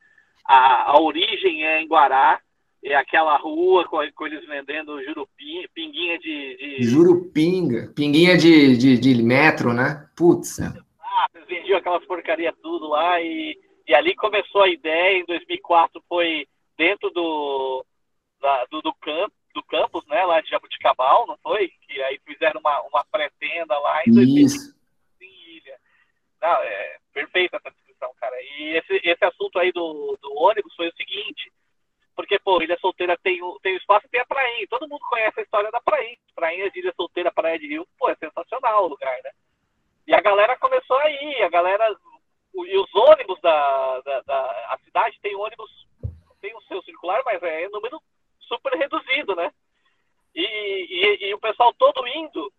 a, a origem é em Guará, é aquela rua com, com eles vendendo jurupim, pinguinha de, de... Jurupinga, pinguinha de, de, de, metro, né? Putz. Ah, eles vendiam aquelas porcaria tudo lá e, e ali começou a ideia. Em 2004 foi dentro do, da, do, do, camp, do campus, né? Lá de Jabuticabal, não foi? Que aí fizeram uma, uma pré-tenda lá em 2005. Perfeita essa descrição, cara. E esse, esse assunto aí do, do ônibus foi o seguinte, porque, pô, Ilha Solteira tem o, tem o espaço e tem a prainha. Todo mundo conhece a história da prainha. Prainha de Ilha Solteira, Praia de Rio, pô, é sensacional o lugar, né? E a galera começou aí, a galera... O, e os ônibus da, da, da, A cidade tem ônibus, tem o seu circular, mas é número super reduzido, né? E, e, e o pessoal todo indo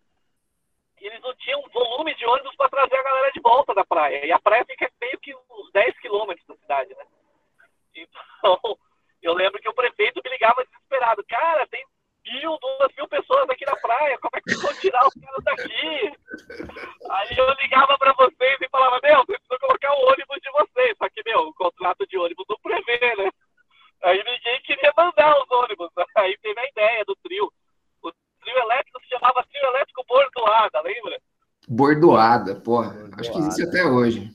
eles não tinham volume de ônibus para trazer a galera de volta da praia. E a praia fica meio que uns 10 quilômetros da cidade, né? Então, eu lembro que o prefeito me ligava desesperado. Cara, tem mil, duas mil pessoas aqui na praia, como é que eu vou tirar os caras daqui? Aí eu ligava para vocês e falava, meu, preciso colocar o ônibus de vocês. Só que, meu, o contrato de ônibus não prevê, né? Aí ninguém queria mandar os ônibus. Aí teve a ideia do trio trio elétrico se chamava trio elétrico bordoada, lembra? Bordoada, porra. Bordoada. Acho que existe até hoje.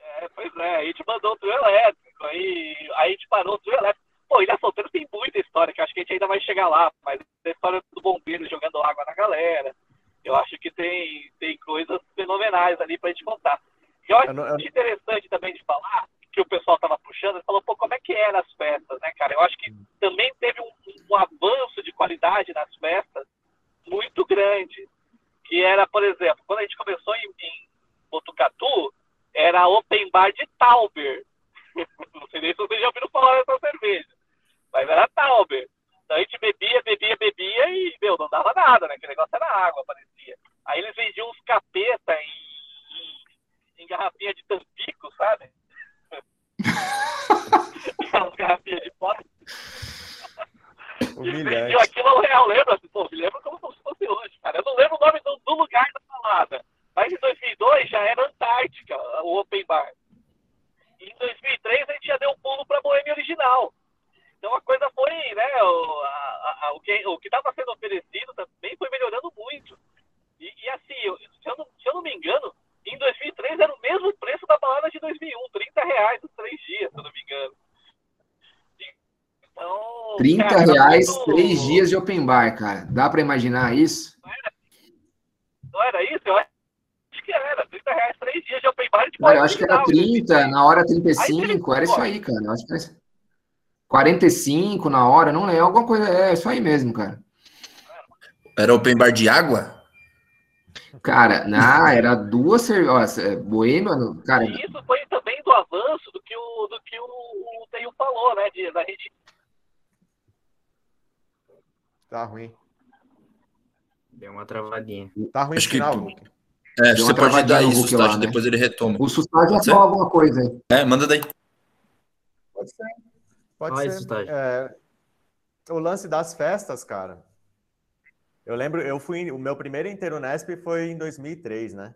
É, pois é, a gente mandou o trio elétrico, aí, aí a gente parou o trio elétrico. Pô, Ilha Solteira tem muita história, que acho que a gente ainda vai chegar lá, mas a história do bombeiro jogando água na galera. Eu acho que tem, tem coisas fenomenais ali pra gente contar. E eu acho eu não, eu... interessante também de falar que o pessoal estava puxando, ele falou, pô, como é que eram as festas, né, cara? Eu acho que também teve um, um, avanço de qualidade nas festas muito grande. Que era, por exemplo, quando a gente começou em, em Botucatu, era open bar de Tauber. Não sei nem se vocês já ouviram falar dessa cerveja. Mas era Tauber. Então a gente bebia, bebia, bebia e, meu, não dava nada, né? Aquele negócio era água, parecia. Aí eles vendiam uns capeta em, em, em garrafinha de tampico, sabe? Aquelas garrafinhas de pó. Humilhante. aquilo ao real, lembra? Pô, me como se fosse hoje, cara. Eu não lembro o nome do, do lugar da balada. Mas em 2002 já era Antártica, o Open Bar. E em 2003 a gente já deu um pulo para Boêmia Original. Então a coisa foi, né, o, a, a, o que o que estava sendo oferecido também foi melhorando muito. E, e assim, eu- se, eu não, se eu não me engano, em 2003 era o mesmo preço da balada de 2001, 30 reais os três dias, se eu não me engano. Então, 30 cara, reais, muito- três dias de open bar, cara. Dá pra imaginar isso? Não era isso? Eu acho que era. 30 reais, três dias de open bar de Olha, eu acho que era original, 30, na hora 35, era isso aí, cara. Eu acho que era isso. 45 na hora, não lembro, alguma coisa, é isso aí mesmo, cara. Era open bar de água? Cara, não, era duas cervejas, Boêmia, no- cara, E isso foi também do avanço do que o, do que o, o Teio falou, né? De, da gente Tá ruim. Deu uma travadinha. Tá ruim o Acho que- sinal, Hulk. É, você pode dar isso, Hulk lá, né? depois ele retoma. o já ser? falou alguma coisa aí. É, manda daí. Pode ser. Pode aí, ser. É, o lance das festas, cara. Eu lembro, eu fui, o meu primeiro Inteiro Nesp foi em 2003, né?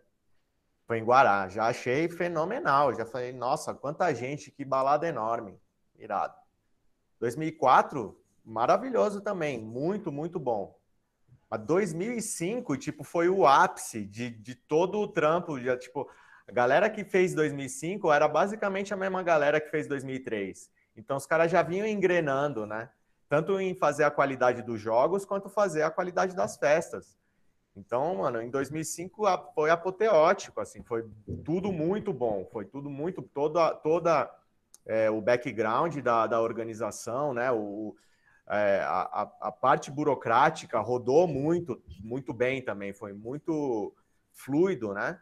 Foi em Guará. Já achei fenomenal. Já falei, nossa, quanta gente, que balada enorme. Irado. 2004, maravilhoso também. Muito, muito bom. Mas 2005, tipo, foi o ápice de, de todo o trampo. Já, tipo, a galera que fez 2005 era basicamente a mesma galera que fez 2003. Então, os caras já vinham engrenando, né? Tanto em fazer a qualidade dos jogos, quanto fazer a qualidade das festas. Então, mano, em 2005 a- foi apoteótico, assim, foi tudo muito bom, foi tudo muito, toda, toda é, o background da, da organização, né? O, é, a, a- parte burocrática rodou muito, muito bem também, foi muito fluido, né?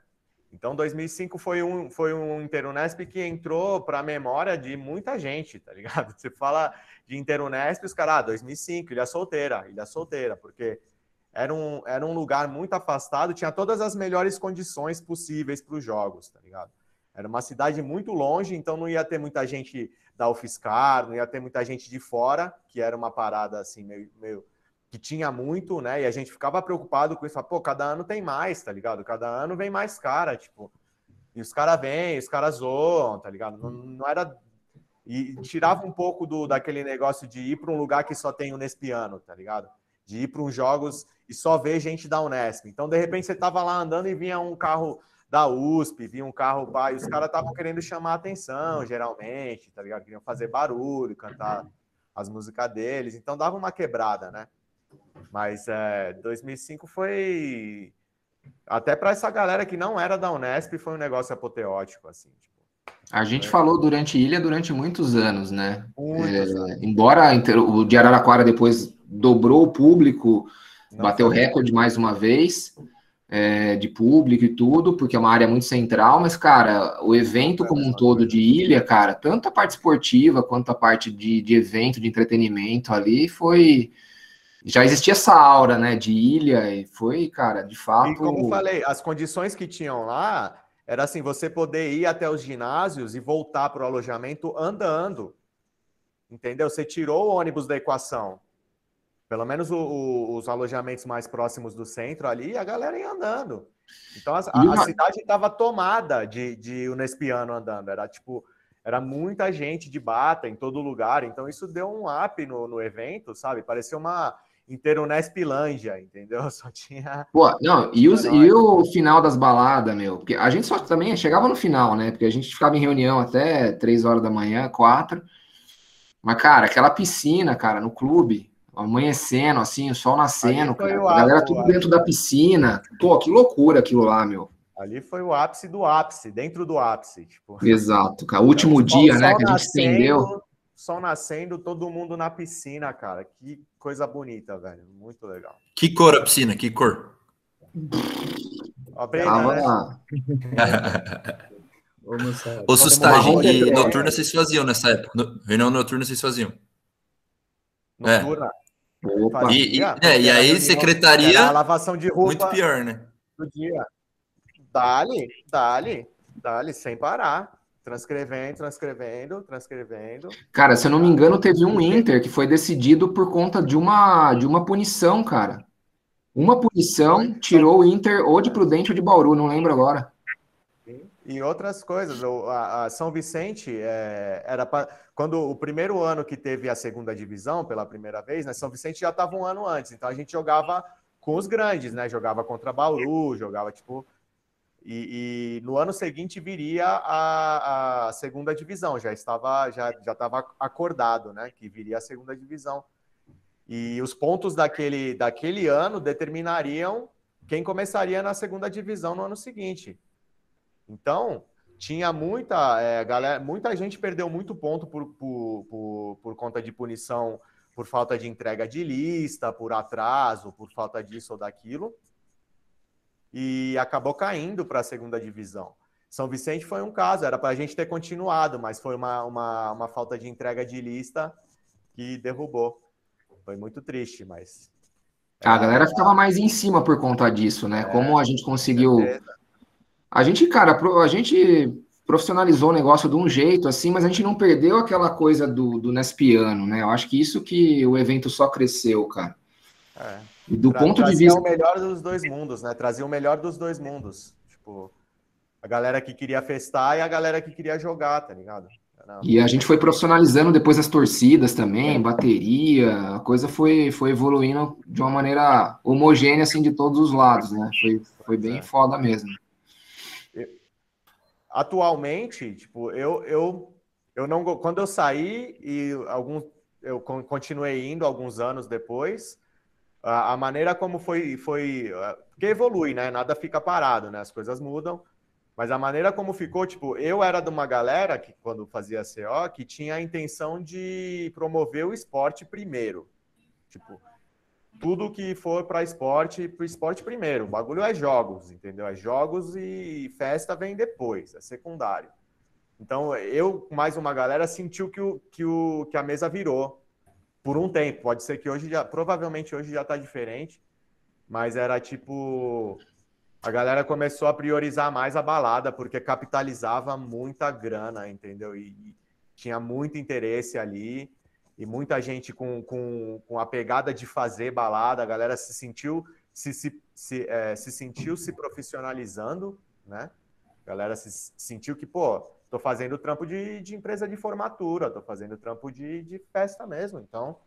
Então, 2005 foi um, foi um Interunesp que entrou para a memória de muita gente, tá ligado? Você fala de Interunesp, os caras, ah, 2005, Ilha Solteira, Ilha Solteira, porque era um, era um lugar muito afastado, tinha todas as melhores condições possíveis para os jogos, tá ligado? Era uma cidade muito longe, então não ia ter muita gente da UFSCar, não ia ter muita gente de fora, que era uma parada assim, meio, meio que tinha muito, né? E a gente ficava preocupado com isso, Fala, pô, cada ano tem mais, tá ligado? Cada ano vem mais cara, tipo. E os caras vêm, os caras zoam, tá ligado? Não, não era. E tirava um pouco do, daquele negócio de ir para um lugar que só tem o Nespiano, tá ligado? De ir para uns jogos e só ver gente da Unesp. Então, de repente, você tava lá andando e vinha um carro da USP, vinha um carro, pá, e os caras estavam querendo chamar a atenção, geralmente, tá ligado? Queriam fazer barulho, cantar as músicas deles. Então, dava uma quebrada, né? Mas é, 2005 foi até para essa galera que não era da Unesp foi um negócio apoteótico assim. Tipo, A gente falou durante Ilha durante muitos anos, né? muitos É, anos. embora o de Araraquara depois dobrou o público, Não bateu foi- recorde mais uma vez é, de público e tudo, porque é uma área muito central, mas, cara, o evento como um todo de ilha, cara, tanto a parte esportiva quanto a parte de, de evento, de entretenimento ali, foi. Já existia essa aura, né, de ilha, e foi, cara, de fato. E como eu falei, as condições que tinham lá era assim, você poder ir até os ginásios e voltar para o alojamento andando. Entendeu? Você tirou o ônibus da equação. Pelo menos o- o- os alojamentos mais próximos do centro ali, a galera ia andando. Então a, a- a cidade estava tomada de, de Unespiano andando. Era tipo, era muita gente de bata em todo lugar. Então isso deu um up no, no evento, sabe? Parecia uma Interunesplândia, entendeu? Só tinha. Pô, não, e, os- e o final das baladas, meu? Porque a gente só também chegava no final, né? Porque a gente ficava em reunião até três horas da manhã, quatro. Mas, cara, aquela piscina, cara, no clube, amanhecendo, assim, o sol nascendo, cara, o a galera ápice, tudo o dentro da piscina. Pô, que loucura aquilo lá, meu. Ali foi o ápice do ápice, dentro do ápice. Tipo, Exato, cara. O último Sol- dia, né, sol que a gente estendeu. nascendo, Sol nascendo, todo mundo na piscina, cara. Que coisa bonita, velho. Muito legal. Que cor a piscina? Que cor? Ó, Brenda, Tava né? lá. Todo Sustagem, mundo e marrom, noturna vocês faziam nessa época? No- Reunião noturna vocês faziam? É. Opa. E, e- é, e aí, secretaria, a lavação de roupa muito pior, né? do dia. Dali, dali, dali, sem parar. Transcrevendo, transcrevendo, transcrevendo. Cara, se eu não me engano, teve um Inter que foi decidido por conta de uma, de uma punição, cara. Uma punição tirou o Inter ou de Prudente ou de Bauru, não lembro agora. E outras coisas. O- a, a São Vicente é, era pra, quando o primeiro ano que teve a segunda divisão pela primeira vez, né? São Vicente já estava um ano antes, então a gente jogava com os grandes, né? Jogava contra Bauru, jogava tipo. E, e no ano seguinte viria a, a segunda divisão, já estava já já estava acordado, né? Que viria a segunda divisão. E os pontos daquele, daquele ano determinariam quem começaria na segunda divisão no ano seguinte. Então, tinha muita, é, galera, muita gente perdeu muito ponto por, por, por, por conta de punição, por falta de entrega de lista, por atraso, por falta disso ou daquilo. E acabou caindo para a segunda divisão. São Vicente foi um caso, era para a gente ter continuado, mas foi uma, uma, uma falta de entrega de lista que derrubou. Foi muito triste, mas. A galera ficava mais em cima por conta disso, né? Como a gente conseguiu. certeza. A gente, cara, a gente profissionalizou o negócio de um jeito, assim, mas a gente não perdeu aquela coisa do, do Nespiano, né? Eu acho que isso que o evento só cresceu, cara. É. E do Tra- ponto de trazia vista. o melhor dos dois mundos, né? Trazia o melhor dos dois mundos. Tipo, a galera que queria festar e a galera que queria jogar, tá ligado? Era- E a gente foi profissionalizando depois as torcidas também, bateria, a coisa foi, foi evoluindo de uma maneira homogênea, assim, de todos os lados, né? Foi, foi bem É. foda mesmo. Atualmente, tipo, eu, eu, eu não. Quando eu saí e algum, eu con- continuei indo alguns anos depois, a, a maneira como foi, foi. Porque evolui, né? Nada fica parado, né? As coisas mudam. Mas a maneira como ficou, tipo, eu era de uma galera que, quando fazia CO, que tinha a intenção de promover o esporte primeiro. Tipo, tudo que for para esporte, para esporte primeiro. O bagulho é jogos, entendeu? É jogos e festa vem depois, é secundário. Então, eu, mais uma galera, sentiu que, o, que, o, que a mesa virou por um tempo. Pode ser que hoje já, provavelmente hoje já tá diferente, mas era tipo. A galera começou a priorizar mais a balada, porque capitalizava muita grana, entendeu? E, e tinha muito interesse ali, e muita gente com, com, com a pegada de fazer balada, a galera se sentiu se, se, se, eh, se sentiu se profissionalizando, né? A galera se sentiu que, pô, tô fazendo trampo de, de empresa de formatura, tô fazendo trampo de, de festa mesmo. Então,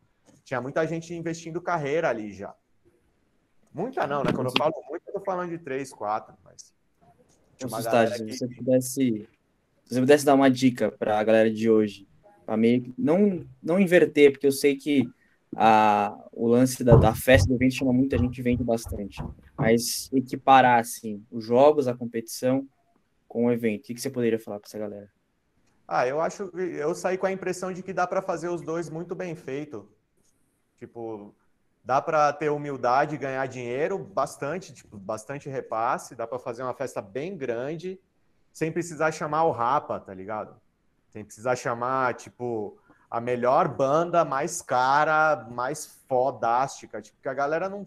tinha muita gente investindo carreira ali já. Muita não, né? Quando eu falo muito, eu tô falando de três, quatro, mas. uma Então, se que- você pudesse, se você pudesse dar uma dica para a galera de hoje, para meio não não inverter, porque eu sei que a, o lance da, da festa do evento chama muita gente, vende bastante, mas equiparar assim os jogos, a competição com o evento, o que, que você poderia falar para essa galera? Ah, eu acho eu saí com a impressão de que dá para fazer os dois muito bem feito. Tipo, dá para ter humildade ganhar dinheiro bastante, tipo, bastante repasse, dá para fazer uma festa bem grande sem precisar chamar o Rapa, tá ligado? Sem precisar chamar, tipo, a melhor banda mais cara, mais fodástica, tipo, que a galera não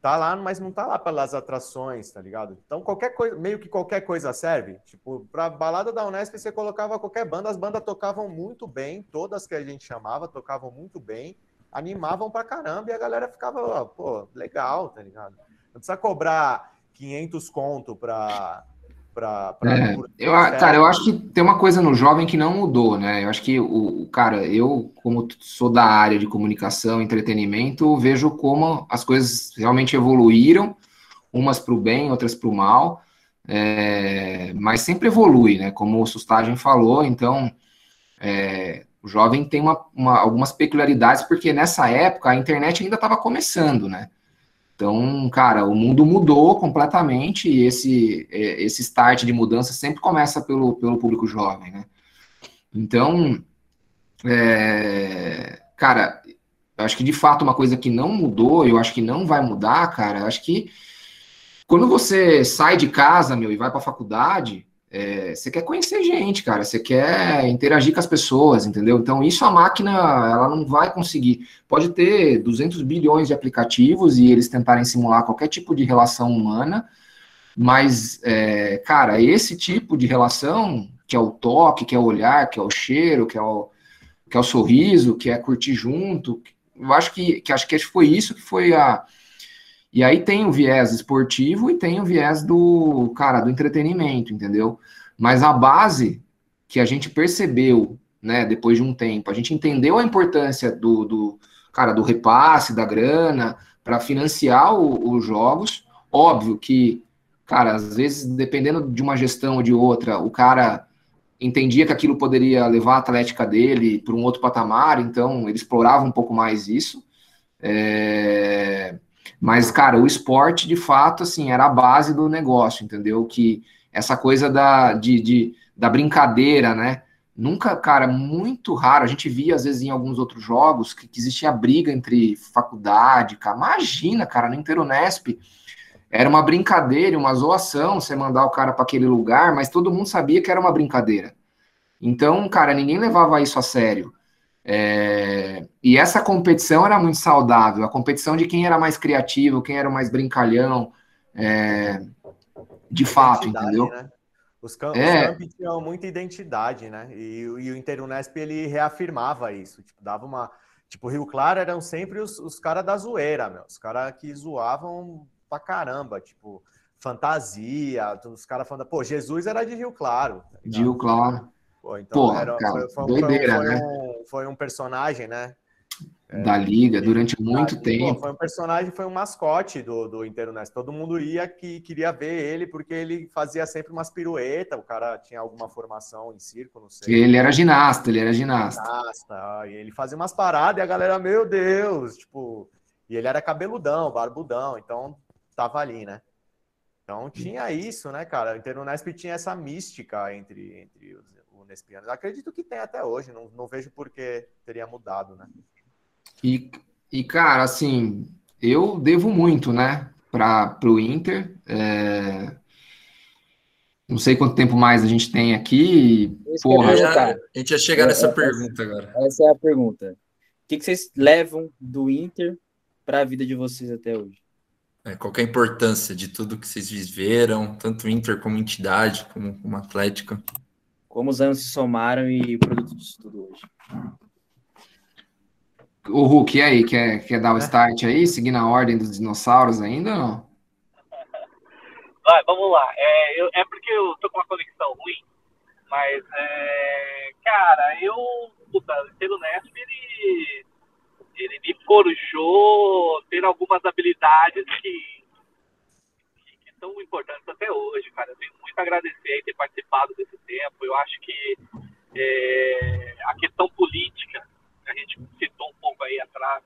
tá lá, mas não tá lá pelas atrações, tá ligado? Então qualquer coisa, meio que qualquer coisa serve. Tipo, pra balada da Unesp você colocava qualquer banda, as bandas tocavam muito bem, todas que a gente chamava tocavam muito bem, animavam pra caramba e a galera ficava, pô, legal, tá ligado? Não precisa cobrar 500 conto pra pra É, eu, cara, eu acho que tem uma coisa no jovem que não mudou, né? Eu acho que o, cara, eu, como sou da área de comunicação, entretenimento, vejo como as coisas realmente evoluíram, umas para o bem, outras para o mal, é, mas sempre evolui, né? Como o Sustagem falou, então é, o jovem tem uma, uma- algumas peculiaridades, porque nessa época a internet ainda estava começando, né? Então, cara, o mundo mudou completamente e esse, é, esse start de mudança sempre começa pelo, pelo público jovem, né? Então, é, cara, eu acho que de fato uma coisa que não mudou, eu acho que não vai mudar, cara, acho que quando você sai de casa, meu, e vai para a faculdade, é, você quer conhecer gente, cara, você quer interagir com as pessoas, entendeu? Então, isso a máquina, ela não vai conseguir. Pode ter 200 bilhões de aplicativos e eles tentarem simular qualquer tipo de relação humana, mas, é, cara, esse tipo de relação, que é o toque, que é o olhar, que é o cheiro, que é o, que é o sorriso, que é curtir junto, eu acho que, que acho que foi isso que foi a, e aí tem o viés esportivo e tem o viés do, cara, do entretenimento, entendeu? Mas a base que a gente percebeu, né, depois de um tempo, a gente entendeu a importância do, do cara, do repasse, da grana, para financiar os jogos. Óbvio que, cara, às vezes, dependendo de uma gestão ou de outra, o cara entendia que aquilo poderia levar a atlética dele para um outro patamar, então ele explorava um pouco mais isso. É... Mas, cara, o esporte, de fato, assim, era a base do negócio, entendeu? Que essa coisa da, de, de, da brincadeira, né? Nunca, cara, muito raro. A gente via, às vezes, em alguns outros jogos, que, que existia briga entre faculdade, cara. Imagina, cara, no Interunesp, era uma brincadeira, uma zoação você mandar o cara para aquele lugar, mas todo mundo sabia que era uma brincadeira. Então, cara, ninguém levava isso a sério. É, e essa competição era muito saudável, a competição de quem era mais criativo, quem era mais brincalhão, é, de fato, entendeu? Né? Os, camp é. os tinham muita identidade, né? E, e o Interunesp ele reafirmava isso, tipo, dava uma. Tipo, Rio Claro eram sempre os, os caras da zoeira, meu. Os caras que zoavam pra caramba, tipo, fantasia, os caras falando, pô, Jesus era de Rio Claro. Tá de Rio Claro. Pô, então Porra, era, cara, foi, doideira, foi, né? Um, foi um personagem, né? Da liga, durante muito tempo. Pô, foi um personagem, foi um mascote do, do Internest. Todo mundo ia que queria ver ele, porque ele fazia sempre umas piruetas. O cara tinha alguma formação em circo, não sei. Ele era ginasta, ele era ginasta. Ginasta, e ele fazia umas paradas e a galera, meu Deus, tipo. E ele era cabeludão, barbudão, então tava ali, né? Então tinha isso, né, cara? O Interunesp tinha essa mística entre, entre os Nespianos. Acredito que tem até hoje, não, não vejo por que teria mudado, né? E, e, cara, assim, eu devo muito, né, para o Inter. É... Não sei quanto tempo mais a gente tem aqui. Porra, já, a gente ia chegar nessa é, pergunta agora. Essa é a pergunta. O que, que vocês levam do Inter para a vida de vocês até hoje? É, qual é a importância de tudo que vocês viveram, tanto Inter como entidade, como, como Atlético? Como os anos se somaram e o produto disso tudo hoje. O Hulk, e aí, quer, quer dar o start aí, seguindo a ordem dos dinossauros ainda ou não? Vai, vamos lá. É, eu, é porque eu tô com uma conexão ruim, mas, é, cara, eu, puta, pelo Nesp, ele, ele me forjou ter algumas habilidades que tão importantes até hoje, cara. Eu tenho muito a agradecer aí ter participado desse tempo. Eu acho que é, a questão política, a gente citou um pouco aí atrás,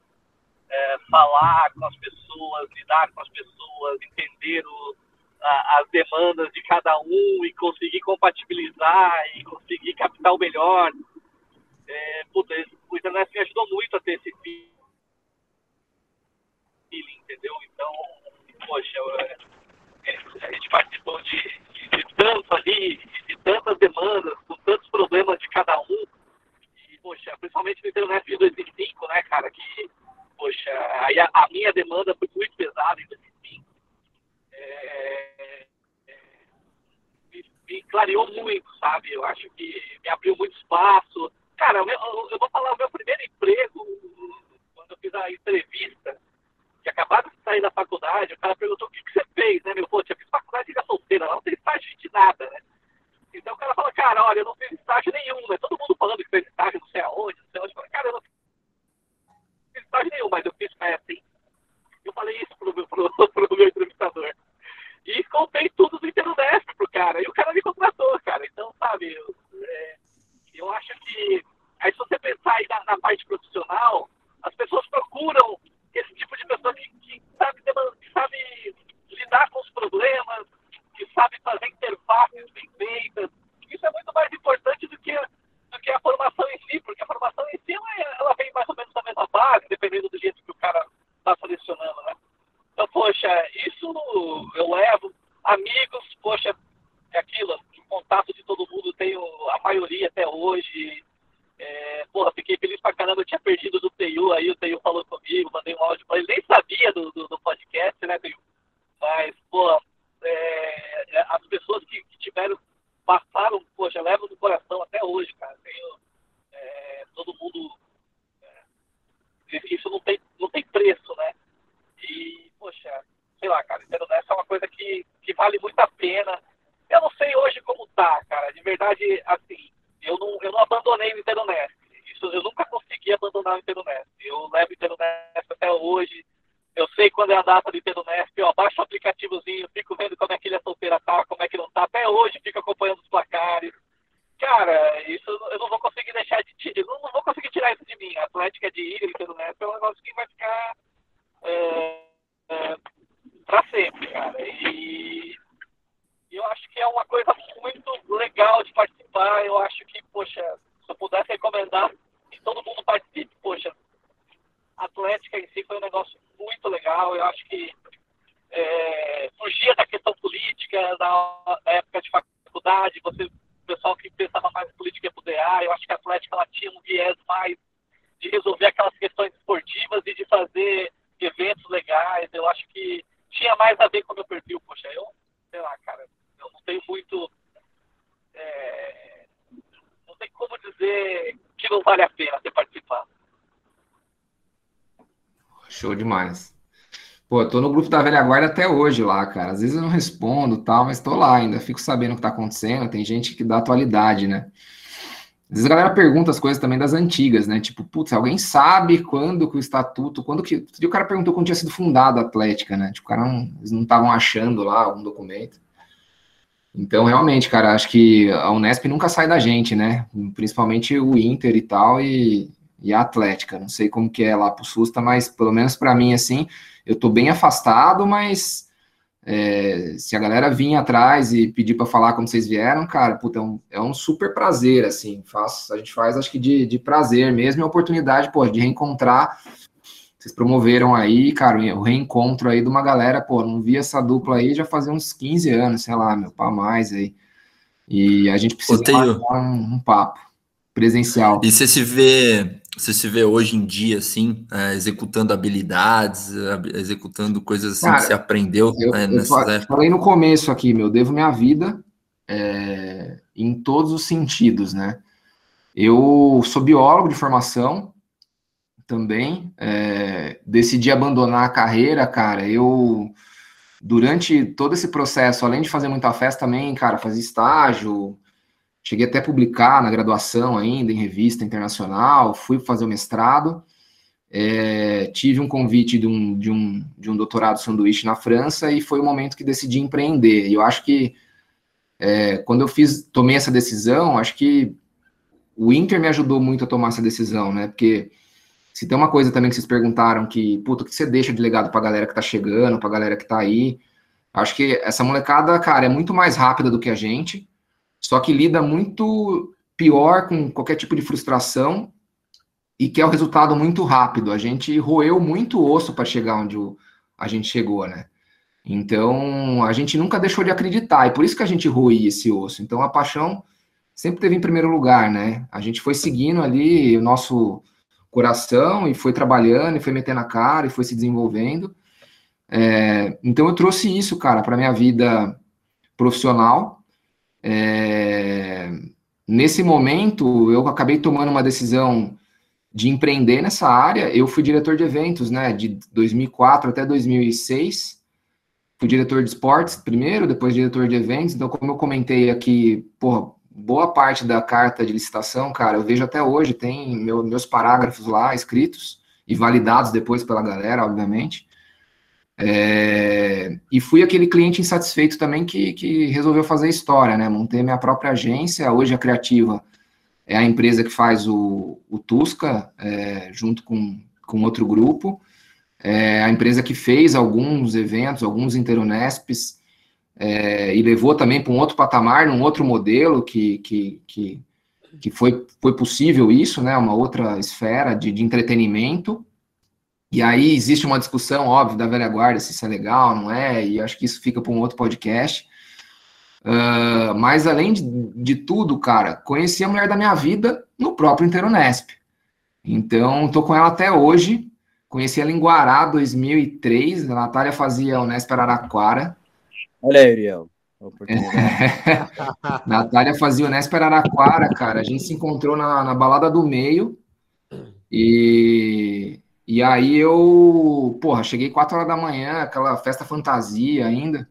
é, falar com as pessoas, lidar com as pessoas, entender o, a, as demandas de cada um e conseguir compatibilizar e conseguir captar o melhor. É, puta, o internet me ajudou muito a ter esse feeling, entendeu? Então, poxa, eu, a gente participou pessoal que pensava mais em política ia poder, eu acho que a Atlética ela tinha um viés mais de resolver aquelas questões esportivas e de fazer eventos legais. Eu acho que tinha mais a ver com o meu perfil, poxa, eu, sei lá, cara, eu não tenho muito. É, não tem como dizer que não vale a pena ter participado. Show demais. Pô, tô no grupo da velha guarda até hoje lá, cara. Às vezes eu não respondo tal, mas tô lá ainda, fico sabendo o que tá acontecendo. Tem gente que dá atualidade, né? Às vezes a galera pergunta as coisas também das antigas, né? Tipo, putz, alguém sabe quando que o estatuto, quando que. O cara perguntou quando tinha sido fundado a Atlética, né? Tipo, o cara não, eles não estavam achando lá algum documento. Então, realmente, cara, acho que a Unesp nunca sai da gente, né? Principalmente o Inter e tal, e, e a Atlética. Não sei como que é lá pro Susta, mas pelo menos para mim, assim, eu tô bem afastado, mas é, se a galera vir atrás e pedir para falar como vocês vieram, cara, puta, é um, é um super prazer, assim, faz, a gente faz, acho que de, de prazer mesmo, a oportunidade, pô, de reencontrar vocês promoveram aí, cara, o reencontro aí de uma galera, pô, não vi essa dupla aí já fazia uns 15 anos, sei lá, meu, para mais aí. E a gente precisa dar um, um, papo presencial. E você se vê, você se vê hoje em dia, assim, é, executando habilidades, executando coisas assim cara, que você aprendeu eu, é, nessas eu épocas? Falei no começo aqui, meu, devo minha vida é, em todos os sentidos, né? Eu sou biólogo de formação, também. É, decidi abandonar a carreira, cara. Eu, durante todo esse processo, além de fazer muita festa também, cara, fazia estágio. Cheguei até a publicar na graduação ainda, em revista internacional. Fui fazer o mestrado. É, tive um convite de um, de, um, de um doutorado sanduíche na França e foi o momento que decidi empreender. E eu acho que é, quando eu fiz, tomei essa decisão, acho que o Inter me ajudou muito a tomar essa decisão, né? Porque se tem uma coisa também que vocês perguntaram que, puta, o que você deixa de legado pra galera que tá chegando, pra galera que tá aí? Acho que essa molecada, cara, é muito mais rápida do que a gente, só que lida muito pior com qualquer tipo de frustração e quer o resultado muito rápido. A gente roeu muito osso para chegar onde a gente chegou, né? Então, a gente nunca deixou de acreditar, e por isso que a gente roía esse osso. Então, a paixão sempre teve em primeiro lugar, né? A gente foi seguindo ali o nosso coração e foi trabalhando e foi metendo a cara e foi se desenvolvendo. É, então eu trouxe isso, cara, para minha vida profissional. É, nesse momento eu acabei tomando uma decisão de empreender nessa área. Eu fui diretor de eventos, né, de 2004 até 2006. Fui diretor de esportes primeiro, depois diretor de eventos. Então, como eu comentei aqui, porra, boa parte da carta de licitação, cara, eu vejo até hoje, tem meu, meus parágrafos lá escritos e validados depois pela galera, obviamente. É, e fui aquele cliente insatisfeito também que, que resolveu fazer história, né? Montei minha própria agência, hoje a Criativa é a empresa que faz o, o Tusca, é, junto com, com outro grupo. É a empresa que fez alguns eventos, alguns Interunesps, é, e levou também para um outro patamar, num outro modelo que, que, que, que, foi, foi possível isso, né, uma outra esfera de, de entretenimento. E aí existe uma discussão, óbvio, da velha guarda, se isso é legal, não é, e acho que isso fica para um outro podcast. Uh, mas além de, de, tudo, cara, conheci a mulher da minha vida no próprio Interunesp. Então, tô com ela até hoje. Conheci ela em Guará, 2003. A Natália fazia Unesp Araraquara. Olha aí, Ariel. Natália fazia Unesp Araraquara, cara. A gente se encontrou na, na balada do meio. E, e aí eu, porra, cheguei 4 horas da manhã, aquela festa fantasia ainda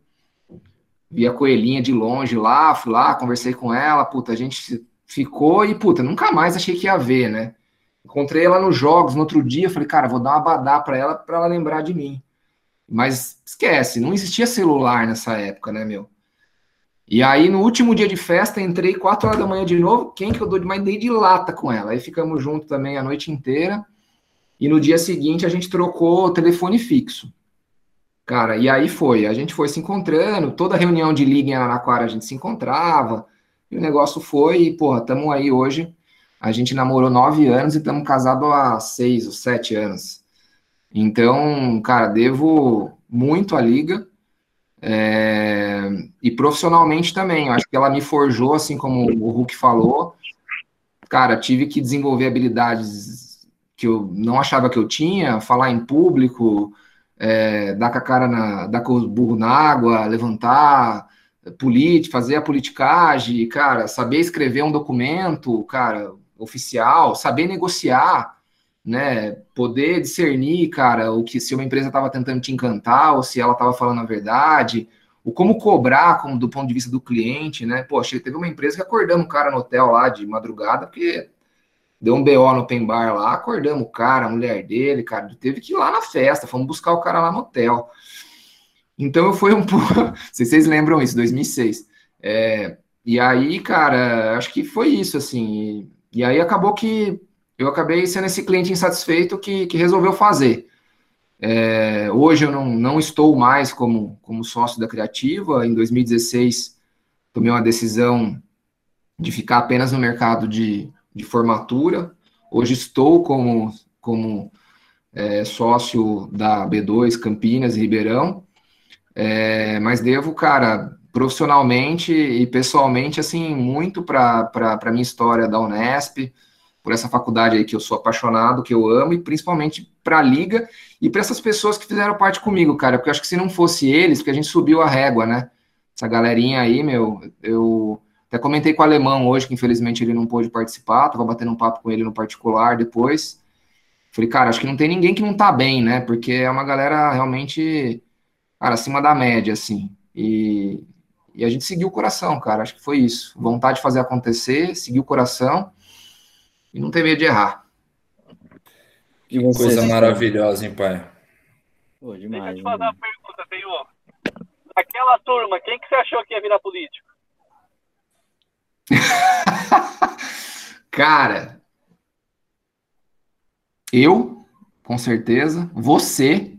vi a coelhinha de longe lá, fui lá, conversei com ela, puta, a gente ficou e, puta, nunca mais achei que ia ver, né? Encontrei ela nos jogos no outro dia, falei, cara, vou dar uma badá pra ela, pra ela lembrar de mim. Mas esquece, não existia celular nessa época, né, meu? E aí, no último dia de festa, entrei 4 horas da manhã de novo, quem que eu dou de mais? Dei de lata com ela. Aí ficamos juntos também a noite inteira. E no dia seguinte a gente trocou telefone fixo. Cara, e aí foi, a gente foi se encontrando, toda reunião de liga em Araraquara a gente se encontrava, e o negócio foi, e, porra, estamos aí hoje, a gente namorou nove anos e estamos casados há seis ou sete anos. Então, cara, devo muito à liga, é, e profissionalmente também, eu acho que ela me forjou, assim como o Hulk falou, cara, tive que desenvolver habilidades que eu não achava que eu tinha, falar em público, é, dar com a cara na, dar com o burro na água, levantar, política, fazer a politicagem, cara, saber escrever um documento, cara, oficial, saber negociar, né, poder discernir, cara, o que se uma empresa estava tentando te encantar ou se ela estava falando a verdade, o como cobrar como, do ponto de vista do cliente, né? Poxa, teve uma empresa que acordamos um cara no hotel lá de madrugada porque Deu um BO no open bar lá, acordamos o cara, a mulher dele, cara, teve que ir lá na festa, fomos buscar o cara lá no hotel. Então eu fui um pouco. se vocês lembram isso, 2006. É, e aí, cara, acho que foi isso, assim. E, e, aí acabou que eu acabei sendo esse cliente insatisfeito que, que resolveu fazer. É, hoje eu não, não estou mais como, como sócio da Criativa. Em 2016, tomei uma decisão de ficar apenas no mercado de, de formatura. Hoje estou como, como é, sócio da B2 Campinas e Ribeirão, é, mas devo, cara, profissionalmente e pessoalmente, assim, muito para a minha história da Unesp, por essa faculdade aí que eu sou apaixonado, que eu amo, e principalmente para a Liga e para essas pessoas que fizeram parte comigo, cara, porque eu acho que se não fosse eles, porque a gente subiu a régua, né? Essa galerinha aí, meu, eu até comentei com o alemão hoje, que infelizmente ele não pôde participar, tava batendo um papo com ele no particular depois. Falei, cara, acho que não tem ninguém que não tá bem, né? Porque é uma galera realmente, cara, acima da média, assim. E, e a gente seguiu o coração, cara. Acho que foi isso. Vontade de fazer acontecer, seguir o coração e não ter medo de errar. Que coisa maravilhosa, hein, pai? Pô, demais, Deixa eu te fazer uma pergunta, Senhor. Aquela turma, quem que você achou que ia virar político? Cara, eu, com certeza, você,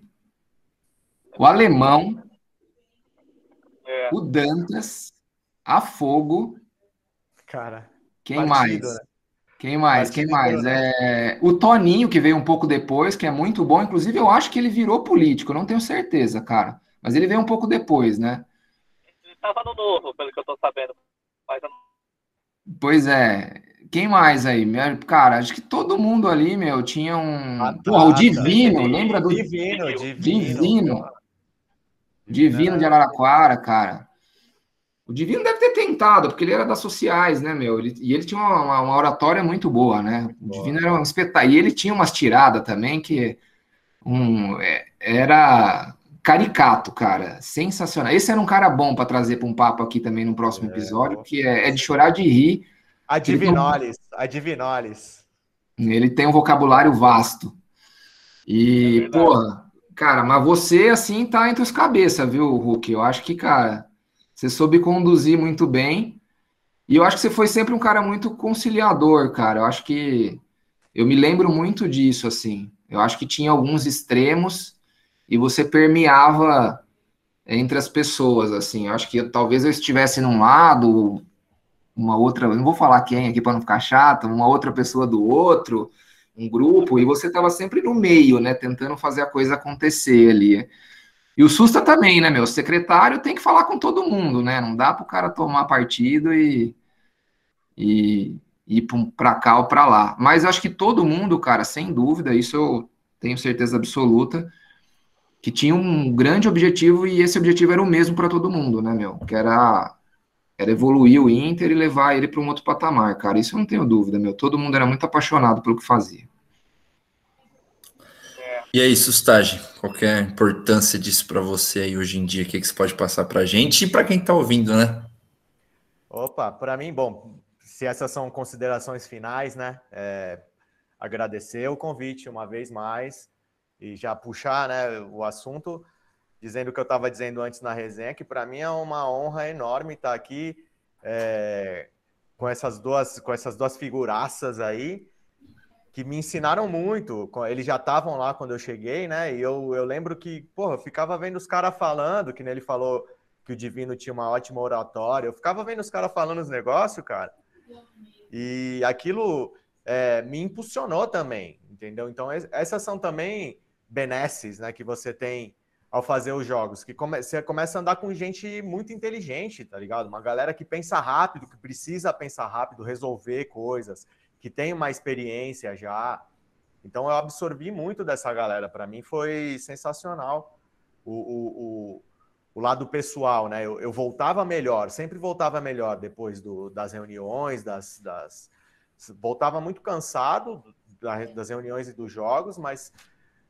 o alemão, é. o Dantas, a Fogo. Cara, quem partido, mais? Né? Quem mais? Partido quem mais? É, o Toninho, que veio um pouco depois, que é muito bom. Inclusive, eu acho que ele virou político, não tenho certeza, cara. Mas ele veio um pouco depois, né? Ele estava no novo, pelo que eu tô sabendo. Mas eu Pois é. Quem mais aí? Cara, acho que todo mundo ali, meu, tinha um. Ah, tá, o Divino, lembra do. Divino, Divino. Divino. Divino de Araraquara, cara. O Divino deve ter tentado, porque ele era das sociais, né, meu? Ele, e ele tinha uma, uma oratória muito boa, né? O boa. Divino era um espetáculo. E ele tinha umas tiradas também que um, é, era caricato, cara. Sensacional. Esse era um cara bom para trazer para um papo aqui também no próximo é, episódio, que é, é, de chorar de rir. Adivinoles, tem... adivinoles. Ele tem um vocabulário vasto. E, é porra, cara, mas você, assim, tá entre os cabeças, viu, Hulk? Eu acho que, cara, você soube conduzir muito bem. E eu acho que você foi sempre um cara muito conciliador, cara. Eu acho que. Eu me lembro muito disso, assim. Eu acho que tinha alguns extremos e você permeava entre as pessoas, assim. Eu acho que talvez eu estivesse num lado, uma outra, não vou falar quem aqui para não ficar chato, uma outra pessoa do outro, um grupo, e você estava sempre no meio, né, tentando fazer a coisa acontecer ali. E o Susta também, né, meu? O secretário tem que falar com todo mundo, né? Não dá para o cara tomar partido e, e ir para cá ou para lá. Mas acho que todo mundo, cara, sem dúvida, isso eu tenho certeza absoluta, que tinha um grande objetivo e esse objetivo era o mesmo para todo mundo, né, meu? Que era, era evoluir o Inter e levar ele para um outro patamar, cara. Isso eu não tenho dúvida, meu. Todo mundo era muito apaixonado pelo que fazia. E aí, Sustagem, qual é a importância disso para você aí hoje em dia? O que, que você pode passar para a gente e para quem está ouvindo, né? Opa, para mim, bom, se essas são considerações finais, né? É, agradecer o convite uma vez mais e já puxar né, o assunto, dizendo o que eu estava dizendo antes na resenha, que para mim é uma honra enorme estar aqui é, com essas duas com essas duas figuraças aí que me ensinaram muito. Eles já estavam lá quando eu cheguei, né? E eu, eu lembro que, porra, eu ficava vendo os caras falando, que nele falou que o Divino tinha uma ótima oratória. Eu ficava vendo os caras falando os negócios, cara. E aquilo é, me impulsionou também, entendeu? Então, essas são também benesses, né, que você tem ao fazer os jogos, que come, você começa a andar com gente muito inteligente, tá ligado? Uma galera que pensa rápido, que precisa pensar rápido, resolver coisas, que tem uma experiência já. Então eu absorvi muito dessa galera. Para mim foi sensacional o, o, o, o, lado pessoal, né? Eu, eu, voltava melhor, sempre voltava melhor depois do, das reuniões, das, das voltava muito cansado das reuniões e dos jogos, mas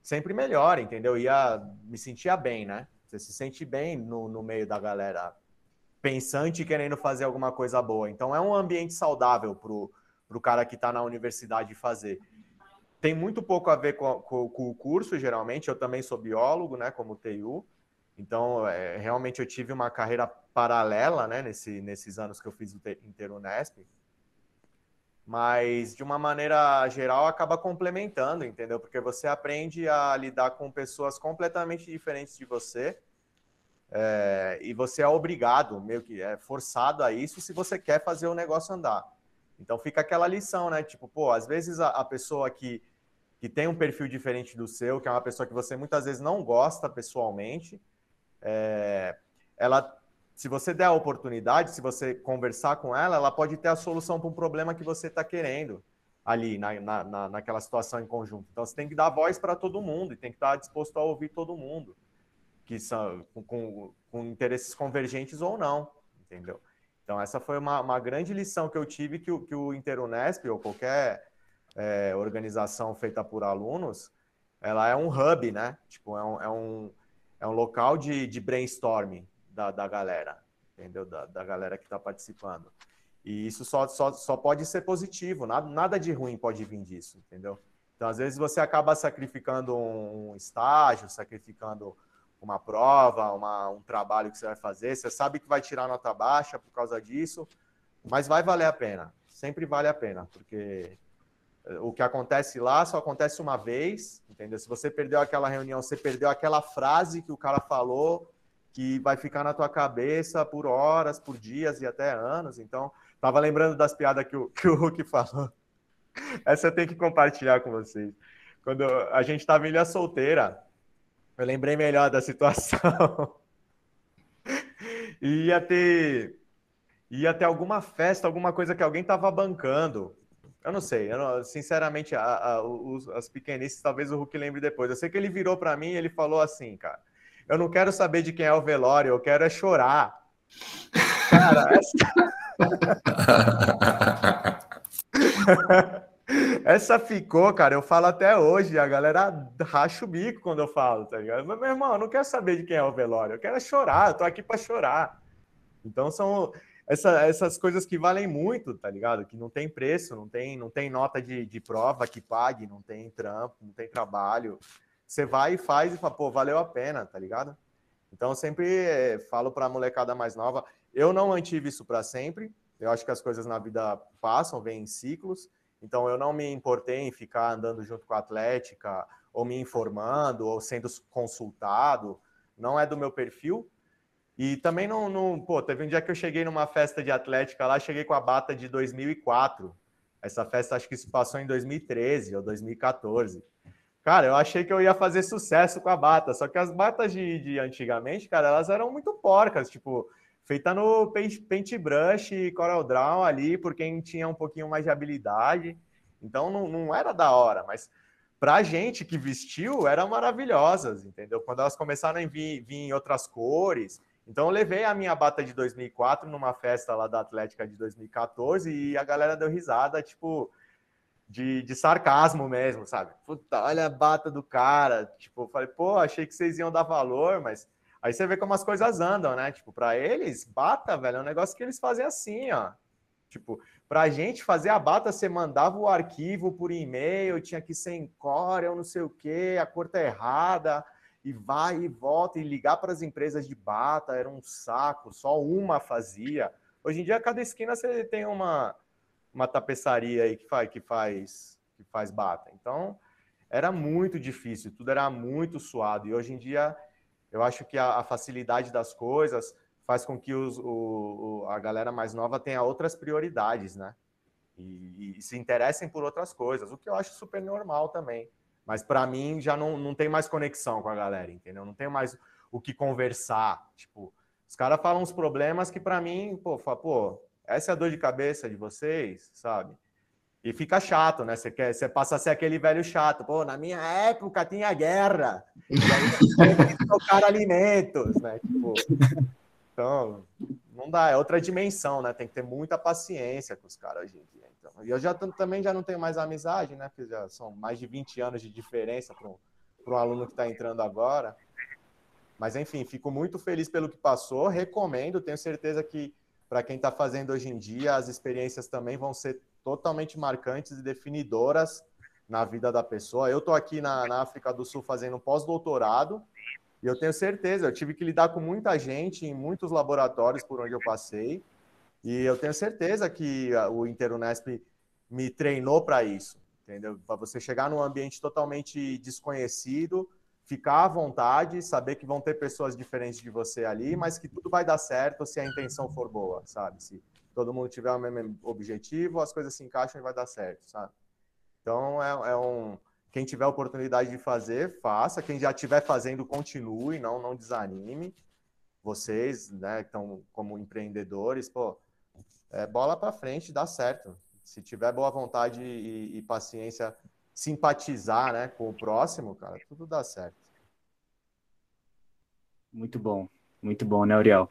sempre melhor, entendeu? Ia me sentia bem, né? Você se sente bem no, no meio da galera pensante e querendo fazer alguma coisa boa. Então é um ambiente saudável pro para o cara que está na universidade fazer. Tem muito pouco a ver com, com, com, o curso, geralmente. Eu também sou biólogo, né, como TU. Então, é, realmente eu tive uma carreira paralela, né, nesse, nesses anos que eu fiz o Interunesp. Mas, de uma maneira geral, acaba complementando, entendeu? Porque você aprende a lidar com pessoas completamente diferentes de você. É, e você é obrigado, meio que é forçado a isso se você quer fazer o negócio andar. Então fica aquela lição, né? Tipo, pô, às vezes a, a pessoa que, que tem um perfil diferente do seu, que é uma pessoa que você muitas vezes não gosta pessoalmente, é, ela, se você der a oportunidade, se você conversar com ela, ela pode ter a solução para um problema que você está querendo ali na, na, na, naquela situação em conjunto. Então você tem que dar voz para todo mundo e tem que estar disposto a ouvir todo mundo, que são com, com, com interesses convergentes ou não, entendeu? Então, essa foi uma, uma grande lição que eu tive que o, que o Interunesp ou qualquer é, organização feita por alunos, ela é um hub, né? Tipo, é um, é um, é um local de, de brainstorming da, da galera, entendeu? Da, da galera que está participando. E isso só, só, só pode ser positivo, nada, nada de ruim pode vir disso, entendeu? Então, às vezes, você acaba sacrificando um estágio, sacrificando uma prova, uma, um trabalho que você vai fazer, você sabe que vai tirar nota baixa por causa disso, mas vai valer a pena, sempre vale a pena, porque eh, o que acontece lá só acontece uma vez, entendeu? Se você perdeu aquela reunião, você perdeu aquela frase que o cara falou, que vai ficar na tua cabeça por horas, por dias e até anos. Então, tava lembrando das piadas que o, que o Hulk falou. Essa eu tenho que compartilhar com vocês. Quando a gente estava em Ilha Solteira, eu lembrei melhor da situação. ia ter ia ter alguma festa, alguma coisa que alguém tava bancando. Eu não sei, eu não, sinceramente, a, a, os, as pequenices, talvez o Hulk lembre depois. Eu sei que ele virou para mim e ele falou assim, cara, eu não quero saber de quem é o velório, eu quero é chorar. Cara, essa... Essa ficou, cara, eu falo até hoje, a galera racha o bico quando eu falo, tá ligado? Mas, meu irmão, eu não quero saber de quem é o velório, eu quero é chorar, eu tô aqui para chorar. Então são essa, essas coisas que valem muito, tá ligado? Que não tem preço, não tem, não tem nota de, de prova que pague, não tem trampo, não tem trabalho. Você vai e faz e fala, pô, valeu a pena, tá ligado? Então eu sempre eh, falo para a molecada mais nova, eu não mantive isso para sempre. Eu acho que as coisas na vida passam, vêm em ciclos. Então eu não me importei em ficar andando junto com a Atlética, ou me informando, ou sendo consultado. Não é do meu perfil. E também não, não. Pô, teve um dia que eu cheguei numa festa de Atlética lá, cheguei com a bata de 2004. Essa festa acho que se passou em 2013 ou 2014. Cara, eu achei que eu ia fazer sucesso com a bata, só que as batas de, de antigamente, cara, elas eram muito porcas, tipo, feita no paintbrush e Corel Draw ali, por quem tinha um pouquinho mais de habilidade. Então não, não era da hora, mas pra gente que vestiu, eram maravilhosas, entendeu? Quando elas começaram a vir, vir em outras cores. Então eu levei a minha bata de 2004 numa festa lá da Atlética de 2014 e a galera deu risada, tipo, de, de sarcasmo mesmo, sabe? Puta, olha a bata do cara. Tipo, eu falei, pô, achei que vocês iam dar valor, mas aí você vê como as coisas andam, né? Tipo, para eles, bata, velho, é um negócio que eles fazem assim, ó. Tipo, para a gente fazer a bata, você mandava o arquivo por e-mail, tinha que ser em core, eu não sei o quê, a cor tá errada, e vai e volta, e ligar para as empresas de bata era um saco, só uma fazia. Hoje em dia, cada esquina você tem uma, uma tapeçaria aí que faz, que faz, que faz bata. Então, era muito difícil, tudo era muito suado. E hoje em dia, eu acho que a, a facilidade das coisas faz com que os, o, a galera mais nova tenha outras prioridades, né? E, e, se interessem por outras coisas, o que eu acho super normal também. Mas para mim já não, não tem mais conexão com a galera, entendeu? Não tem mais o que conversar. Tipo, os caras falam uns problemas que para mim, pô, fala, pô, essa é a dor de cabeça de vocês, sabe? E fica chato, né? Você, quer, você passa a ser aquele velho chato. Pô, na minha época tinha guerra. E aí tem que tocar alimentos, né? Tipo, então, não dá. É outra dimensão, né? Tem que ter muita paciência com os caras hoje em dia. Então, e eu já também já não tenho mais amizade, né? Porque já são mais de 20 anos de diferença para um, um aluno que está entrando agora. Mas, enfim, fico muito feliz pelo que passou. Recomendo, tenho certeza que para quem está fazendo hoje em dia, as experiências também vão ser totalmente marcantes e definidoras na vida da pessoa. Eu estou aqui na, na, África do Sul fazendo pós-doutorado e eu tenho certeza, eu tive que lidar com muita gente em muitos laboratórios por onde eu passei e eu tenho certeza que o Interunesp me treinou para isso, entendeu? Para você chegar num ambiente totalmente desconhecido ficar à vontade, saber que vão ter pessoas diferentes de você ali, mas que tudo vai dar certo se a intenção for boa, sabe? Se todo mundo tiver o mesmo objetivo, as coisas se encaixam e vai dar certo, sabe? Então é, é um quem tiver oportunidade de fazer, faça. Quem já estiver fazendo, continue, não não desanime. Vocês, né, estão como empreendedores, pô, é bola para frente, dá certo. Se tiver boa vontade e, e paciência simpatizar né, com o próximo, cara, tudo dá certo. Muito bom, muito bom, né, Uriel?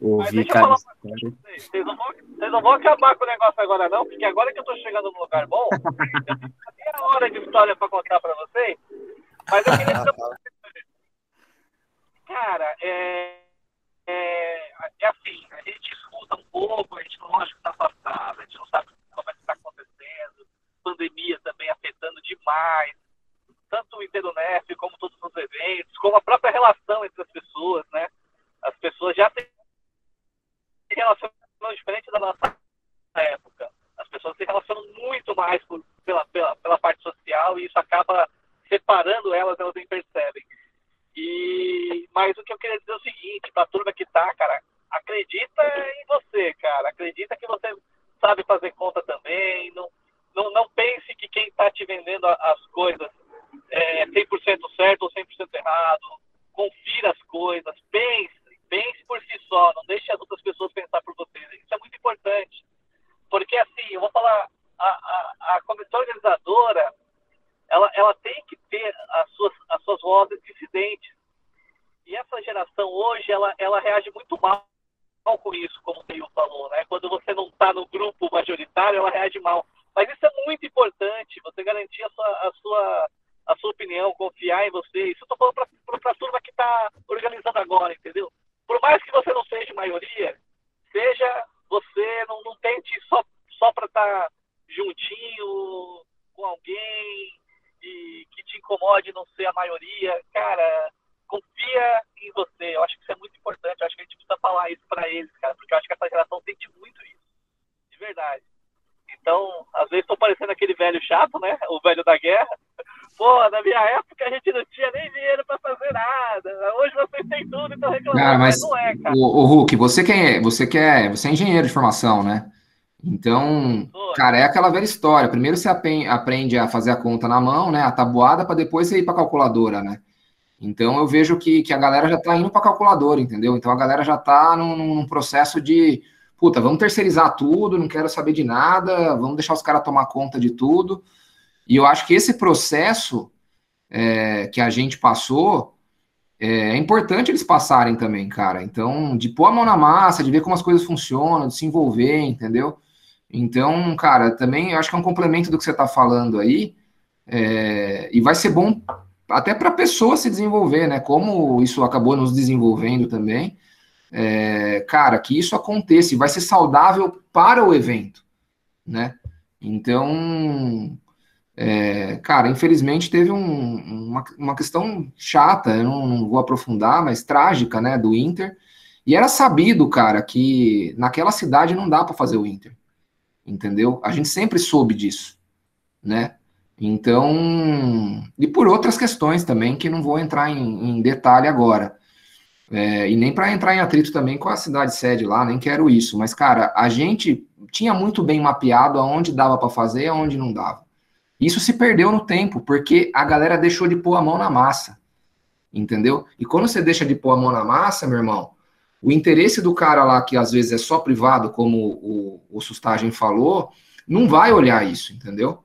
Ouvir cada vocês. Vocês, não vão, vocês não vão acabar com o negócio agora, não, porque agora que eu tô chegando num lugar bom, eu tenho meia hora de história para contar para vocês, mas eu queria Cara, é, é, é assim, a gente escuta um pouco, a gente lógico está afastado, a gente não sabe como é que está acontecendo, pandemia também afetando demais, tanto o Internef como todos os eventos, como a própria relação entre as pessoas, né? As pessoas já têm relação diferente da nossa época. As pessoas se relacionam muito mais por, pela, pela, pela parte social e isso acaba separando elas, elas nem percebem. E, mas o que eu queria dizer é o seguinte, para a turma que tá, cara, acredita em você, cara. Acredita que você sabe fazer conta também. Não, não, não pense que quem está te vendendo as coisas é 100% certo ou 100% errado. Confira as coisas, pense, pense por si só, não deixe as outras pessoas pensar por você. Isso é muito importante. Porque, assim, eu vou falar, a, a, a comissão organizadora, ela, ela tem que ter as suas, as suas vozes dissidentes. E essa geração hoje, ela, ela reage muito mal com isso, como o Teio falou, né? Quando você não está no grupo majoritário, ela reage mal. Mas isso é muito importante, você garantir a sua, a sua, a sua opinião, confiar em você. Isso eu estou falando para a turma que está organizando agora, entendeu? Por mais que você não seja maioria, seja você, não, não tente só, só para estar tá juntinho com alguém e que te incomode não ser a maioria. Cara, confia em você. Eu acho que isso é muito importante. Eu acho que a gente precisa falar isso para eles, cara, porque eu acho que essa geração sente muito isso. De verdade. Então, às vezes estou parecendo aquele velho chato, né? O velho da guerra. Pô, na minha época a gente não tinha nem dinheiro para fazer nada. Hoje vocês têm tudo, então reclamando, cara, mas, mas não é, cara. O, o Hulk, você que é, você que é, você é engenheiro de formação, né? Então, cara, é aquela velha história. Primeiro você aprende a fazer a conta na mão, né? A tabuada, para depois você ir para a calculadora, né? Então eu vejo que, que a galera já está indo para calculadora, entendeu? Então a galera já está num, num, processo de puta, vamos terceirizar tudo, não quero saber de nada, vamos deixar os caras tomar conta de tudo. E eu acho que esse processo é, que a gente passou é, é importante eles passarem também, cara. Então, de pôr a mão na massa, de ver como as coisas funcionam, de se envolver, entendeu? Então, cara, também eu acho que é um complemento do que você está falando aí. É, e vai ser bom até para a pessoa se desenvolver, né? Como isso acabou nos desenvolvendo também. É, cara, que isso aconteça vai ser saudável para o evento, né? Então, é, cara, infelizmente teve um, uma, uma questão chata, eu não, não vou aprofundar, mas trágica, né, do Inter. E era sabido, cara, que naquela cidade não dá para fazer o Inter entendeu? A gente sempre soube disso, né? Então, e por outras questões também que não vou entrar em, em detalhe agora. É, e nem para entrar em atrito também com a cidade sede lá, nem quero isso. Mas, cara, a gente tinha muito bem mapeado aonde dava para fazer e aonde não dava. Isso se perdeu no tempo, porque a galera deixou de pôr a mão na massa. Entendeu? E quando você deixa de pôr a mão na massa, meu irmão, o interesse do cara lá, que às vezes é só privado, como o, o Sustagem falou, não vai olhar isso, entendeu?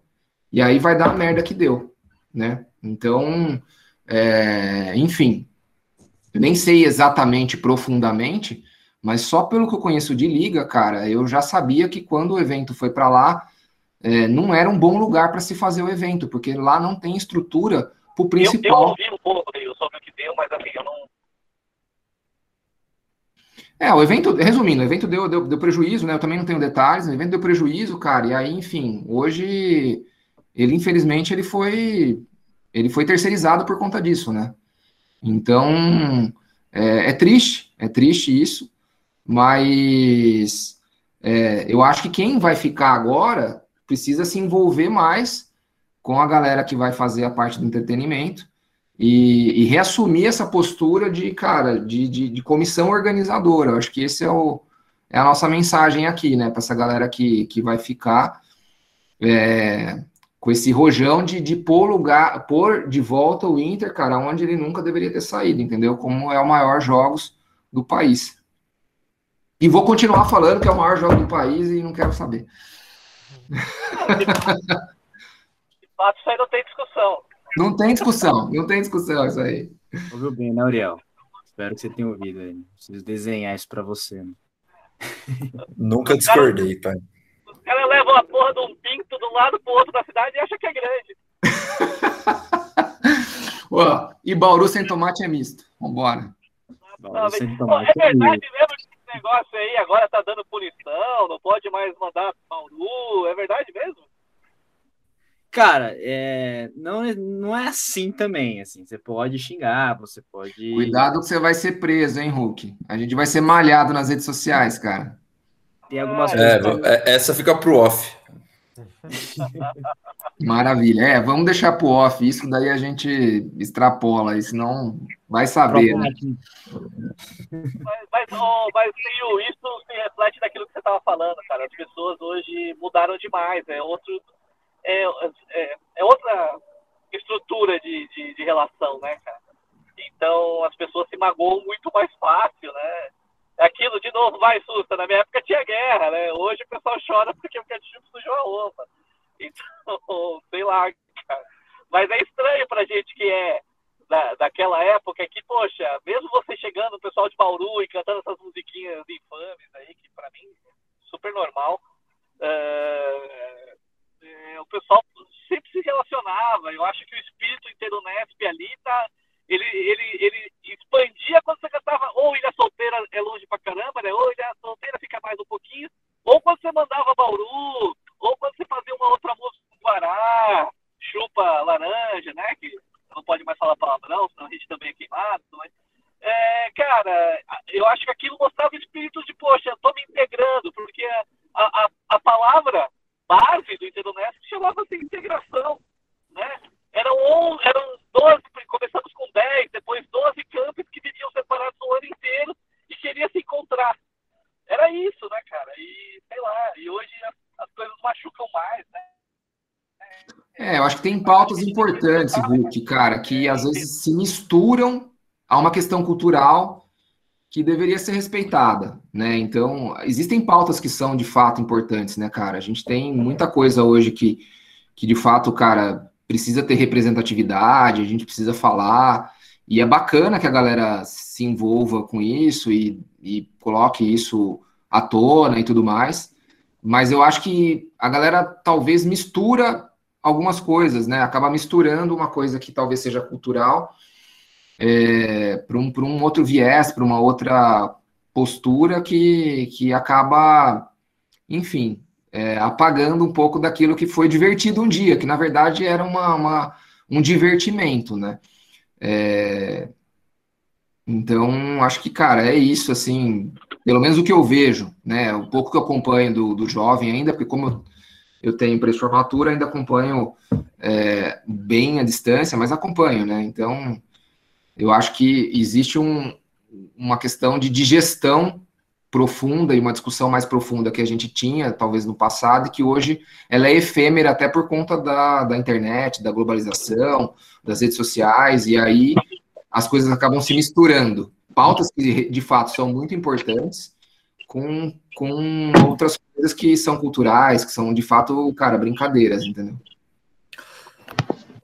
E aí vai dar a merda que deu, né? Então, é, enfim, eu nem sei exatamente profundamente, mas só pelo que eu conheço de liga, cara, eu já sabia que quando o evento foi para lá, é, não era um bom lugar para se fazer o evento, porque lá não tem estrutura para o principal. Eu, eu ouvi um pouco sobre o que deu, mas assim, eu não, é, o evento, resumindo, o evento deu, deu, deu, prejuízo, né? Eu também não tenho detalhes, o evento deu prejuízo, cara, e aí, enfim, hoje ele, infelizmente, ele foi ele foi terceirizado por conta disso, né? Então, é, é triste, é triste isso, mas é, eu acho que quem vai ficar agora precisa se envolver mais com a galera que vai fazer a parte do entretenimento e, e reassumir essa postura de, cara, de, de, de comissão organizadora. Eu acho que esse é, o, é a nossa mensagem aqui, né, para essa galera que, que vai ficar é, com esse rojão de, de pôr, lugar, pôr de volta o Inter, cara, onde ele nunca deveria ter saído, entendeu? Como é o maior jogos do país. E vou continuar falando que é o maior jogo do país e não quero saber. De fato, isso aí não tem discussão. Não tem discussão, não tem discussão isso aí. Ouviu bem, né, Uriel? Espero que você tenha ouvido aí. Preciso desenhar isso para você. Né? Nunca discordei, pai. Os caras levam a porra de um pinto de um lado pro outro da cidade e acham que é grande. Ó, e Bauru sem tomate é misto. Vambora. Bauru sem tomate é verdade mesmo que esse negócio aí agora tá dando punição, não pode mais mandar Bauru, é verdade mesmo? Cara, é, não, não é assim também, assim, você pode xingar, você pode... Cuidado que você vai ser preso, hein, Hulk? A gente vai ser malhado nas redes sociais, cara. Tem algumas é, coisas... É, essa fica pro off. Maravilha. É, vamos deixar pro off, isso daí a gente extrapola, senão vai saber, né? Mas, mas, oh, mas isso se reflete naquilo que você estava falando, cara. As pessoas hoje mudaram demais, é outro é, é, é outra estrutura de, de, de, relação, né, cara? Então as pessoas se magoam muito mais fácil, né? Aquilo, de novo, vai susta. Na minha época tinha guerra, né? Hoje o pessoal chora porque o ketchup sujou a roupa. Então, sei lá, cara. Mas é estranho pra gente que é da, daquela época que, poxa, mesmo você chegando, o pessoal de Bauru e cantando essas musiquinhas infames aí, que pra mim super normal. Uh, é, o pessoal sempre se relacionava. Eu acho que o espírito Interunesp ali tá. Ele, ele, ele expandia quando você cantava ou Ilha Solteira é longe pra caramba, né? Ou Ilha Solteira fica mais um pouquinho. Ou quando você mandava Bauru, ou quando você fazia uma outra música com Guará, chupa laranja, né? Que não pode mais falar palavrão, senão a gente também é queimado. Mas, é, cara, eu acho que aquilo mostrava o espírito de, poxa, eu tô me integrando, porque a, a, a palavra base do Interunesp chamava-se integração, né? Eram, 11, eram 12, começamos com 10, depois 12 campos que viviam separados o ano inteiro e queriam se encontrar. Era isso, né, cara? E, sei lá, e hoje É, eu acho que tem pautas importantes, Hulk, cara, que às vezes se misturam a uma questão cultural que deveria ser respeitada, né? Então, existem pautas que são de fato importantes, né, cara? A gente tem muita coisa hoje que, que de fato, cara, precisa ter representatividade, a gente precisa falar, e é bacana que a galera se envolva com isso e, e coloque isso à tona e tudo mais, mas eu acho que a galera talvez mistura algumas coisas, né? Acaba misturando uma coisa que talvez seja cultural é, para um, um outro viés, para uma outra postura que, que acaba, enfim, é, apagando um pouco daquilo que foi divertido um dia, que na verdade era uma, uma um divertimento, né? É, então, acho que, cara, é isso, assim, pelo menos o que eu vejo, né? O pouco que eu acompanho do, do jovem ainda, porque como eu, eu tenho pré-formatura, ainda acompanho é, bem a distância, mas acompanho, né? Então, eu acho que existe um, uma questão de digestão profunda e uma discussão mais profunda que a gente tinha, talvez no passado, e que hoje ela é efêmera até por conta da, da internet, da globalização, das redes sociais, e aí as coisas acabam se misturando. Pautas que de fato são muito importantes com, com outras coisas que são culturais, que são de fato, cara, brincadeiras, entendeu?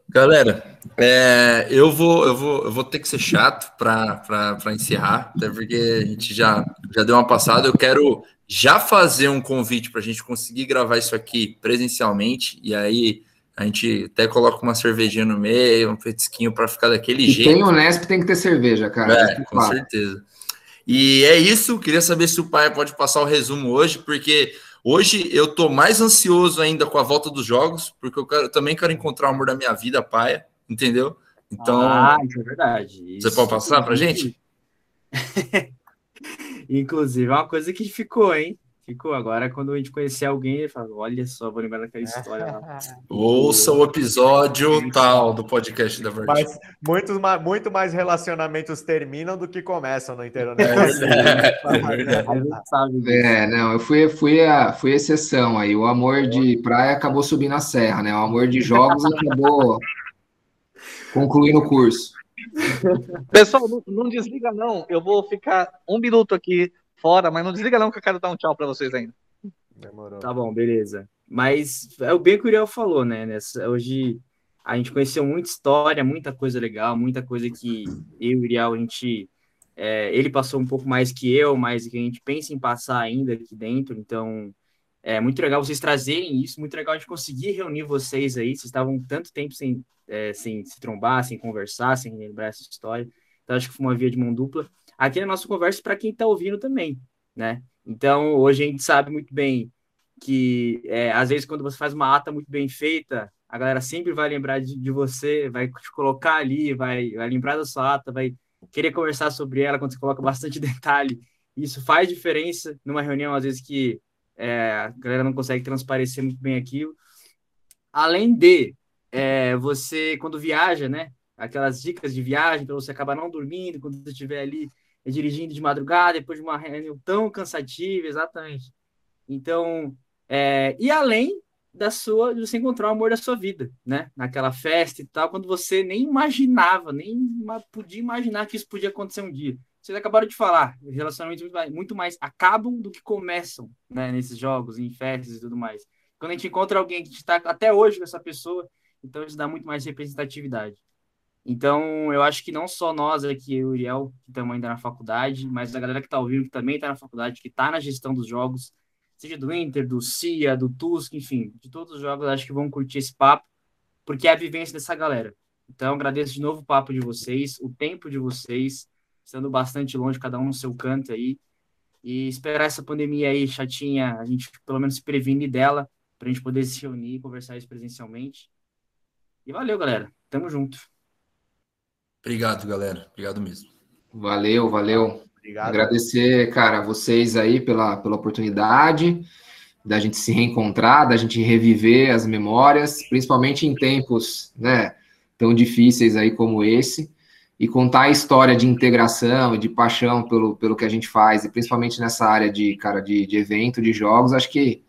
Galera, é, eu, vou, eu, vou, eu vou ter que ser chato para encerrar, até porque a gente já, já deu uma passada. Eu quero já fazer um convite para a gente conseguir gravar isso aqui presencialmente, e aí a gente até coloca uma cervejinha no meio, um petisquinho para ficar daquele e jeito. Tem o Nesp, tem que ter cerveja, cara. É, com certeza. E é isso, queria saber se o pai pode passar o resumo hoje, porque Hoje eu tô mais ansioso ainda com a volta dos jogos, porque eu, quero, eu também quero encontrar o amor da minha vida, paia, entendeu? Então. Ah, isso é verdade. Isso você pode passar pra gente? Inclusive, é uma coisa que ficou, hein? Ficou. Agora, quando a gente conhecer alguém, ele fala: Olha só, vou lembrar daquela história lá. Ouça o episódio tal do podcast da Verdade. Mas muito, muito mais relacionamentos terminam do que começam no internet. É, é, não, eu fui, fui, a, fui exceção aí. O amor de praia acabou subindo a serra, né? O amor de jogos acabou concluindo o curso. Pessoal, não, não desliga não. Eu vou ficar um minuto aqui fora, mas não desliga não que eu quero dar um tchau para vocês ainda. Demorou. Tá bom, beleza. Mas é o bem que o Uriel falou, né? Nessa, hoje a gente conheceu muita história, muita coisa legal, muita coisa que eu e o Uriel, a gente. É, ele passou um pouco mais que eu, mas que a gente pensa em passar ainda aqui dentro. Então, é muito legal vocês trazerem isso, muito legal a gente conseguir reunir vocês aí. Vocês estavam tanto tempo sem, é, sem se trombar, sem conversar, sem lembrar essa história. Então, acho que foi uma via de mão dupla aqui na nossa conversa para quem está ouvindo também, né? Então, hoje a gente sabe muito bem que, é, às vezes, quando você faz uma ata muito bem feita, a galera sempre vai lembrar de, de você, vai te colocar ali, vai, vai lembrar da sua ata, vai querer conversar sobre ela quando você coloca bastante detalhe. Isso faz diferença numa reunião, às vezes, que é, a galera não consegue transparecer muito bem aquilo. Além de é, você, quando viaja, né? Aquelas dicas de viagem para você acabar não dormindo quando você estiver ali dirigindo de madrugada, depois de uma reunião tão cansativa, exatamente. Então, é, e além da sua, de você encontrar o amor da sua vida, né? Naquela festa e tal, quando você nem imaginava, nem podia imaginar que isso podia acontecer um dia. Vocês acabaram de falar, relacionamentos muito mais, muito mais acabam do que começam, né? Nesses jogos, em festas e tudo mais. Quando a gente encontra alguém que está até hoje com essa pessoa, então isso dá muito mais representatividade. Então, eu acho que não só nós aqui, o Uriel, que estamos ainda na faculdade, mas a galera que está ouvindo, que também está na faculdade, que está na gestão dos jogos, seja do Inter, do CIA, do Tusk, enfim, de todos os jogos, acho que vão curtir esse papo, porque é a vivência dessa galera. Então, agradeço de novo o papo de vocês, o tempo de vocês, estando bastante longe, cada um no seu canto aí, e esperar essa pandemia aí chatinha, a gente pelo menos se prevenir dela, para a gente poder se reunir e conversar isso presencialmente. E valeu, galera. Tamo junto. Obrigado, galera. Obrigado mesmo. Valeu, valeu. Obrigado. Agradecer, cara, vocês aí pela, pela oportunidade da gente se reencontrar, da gente reviver as memórias, principalmente em tempos, né, tão difíceis aí como esse, e contar a história de integração e de paixão pelo, pelo que a gente faz, e principalmente nessa área de, cara, de, de evento, de jogos, acho que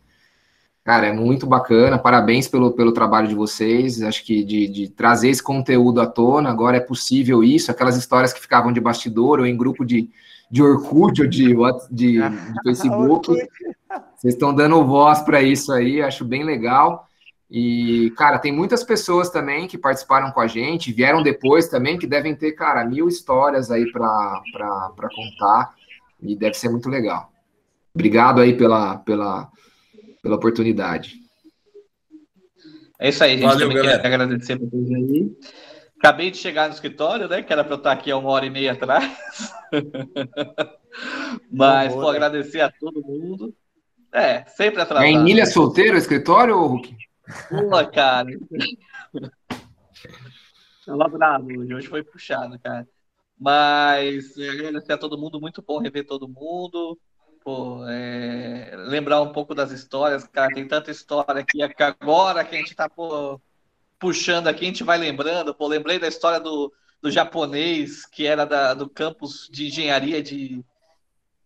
Cara, é muito bacana, parabéns pelo, pelo trabalho de vocês. Acho que de, de trazer esse conteúdo à tona, agora é possível isso. Aquelas histórias que ficavam de bastidor ou em grupo de, de Orkut ou de, de, de Facebook. Vocês estão dando voz para isso aí, acho bem legal. E, cara, tem muitas pessoas também que participaram com a gente, vieram depois também, que devem ter, cara, mil histórias aí para contar. E deve ser muito legal. Obrigado aí pela, pela, pela oportunidade. É isso aí, gente. Valeu, também galera. queria agradecer por vocês aí. Acabei de chegar no escritório, né? Que era para eu estar aqui há uma hora e meia atrás. Mas, vou né? agradecer a todo mundo. É, sempre atrasado. É em Ilha Solteiro o escritório, Hulk? Pô, cara. Tava bravo hoje, hoje foi puxado, cara. Mas é, agradecer a todo mundo, muito bom rever todo mundo. Pô, é, lembrar um pouco das histórias, cara, tem tanta história aqui que agora que a gente tá pô, puxando aqui, a gente vai lembrando. Pô, lembrei da história do, do japonês que era da, do campus de engenharia de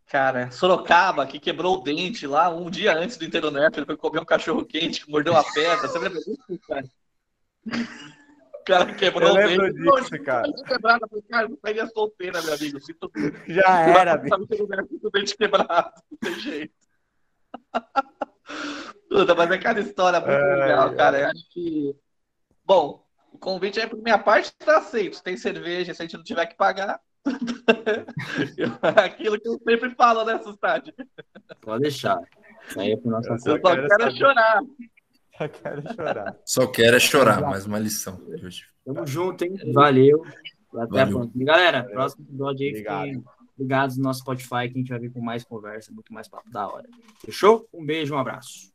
cara, Sorocaba, que quebrou o dente lá um dia antes do Interoneto, ele foi comer um cachorro quente, mordeu a pedra. Você lembra disso, cara? O cara quebrou Eu o dente. disso, Poxa, cara. quebrado. Eu falei, Cara, não sairia solteira, meu amigo. Sinto... Já era, Sabe bicho. não o dente quebrado, não tem jeito. Puta, mas é cada história muito Ai, legal, ai. cara. Eu acho que. Bom, o convite aí por minha parte está aceito. Tem cerveja, se a gente não tiver que pagar. Aquilo que eu sempre falo nessa estádio. Pode deixar. Isso aí é pro nosso Eu Eu só quero quero saber. chorar. Só quero chorar. Só quero é chorar, mais uma lição. Tamo junto, hein? Valeu. Até a Valeu. próxima. E, galera, próximo episódio aí, Obrigado. fiquem ligados no nosso Spotify, que a gente vai vir com mais conversa, muito mais papo da hora. Fechou? Um beijo, um abraço.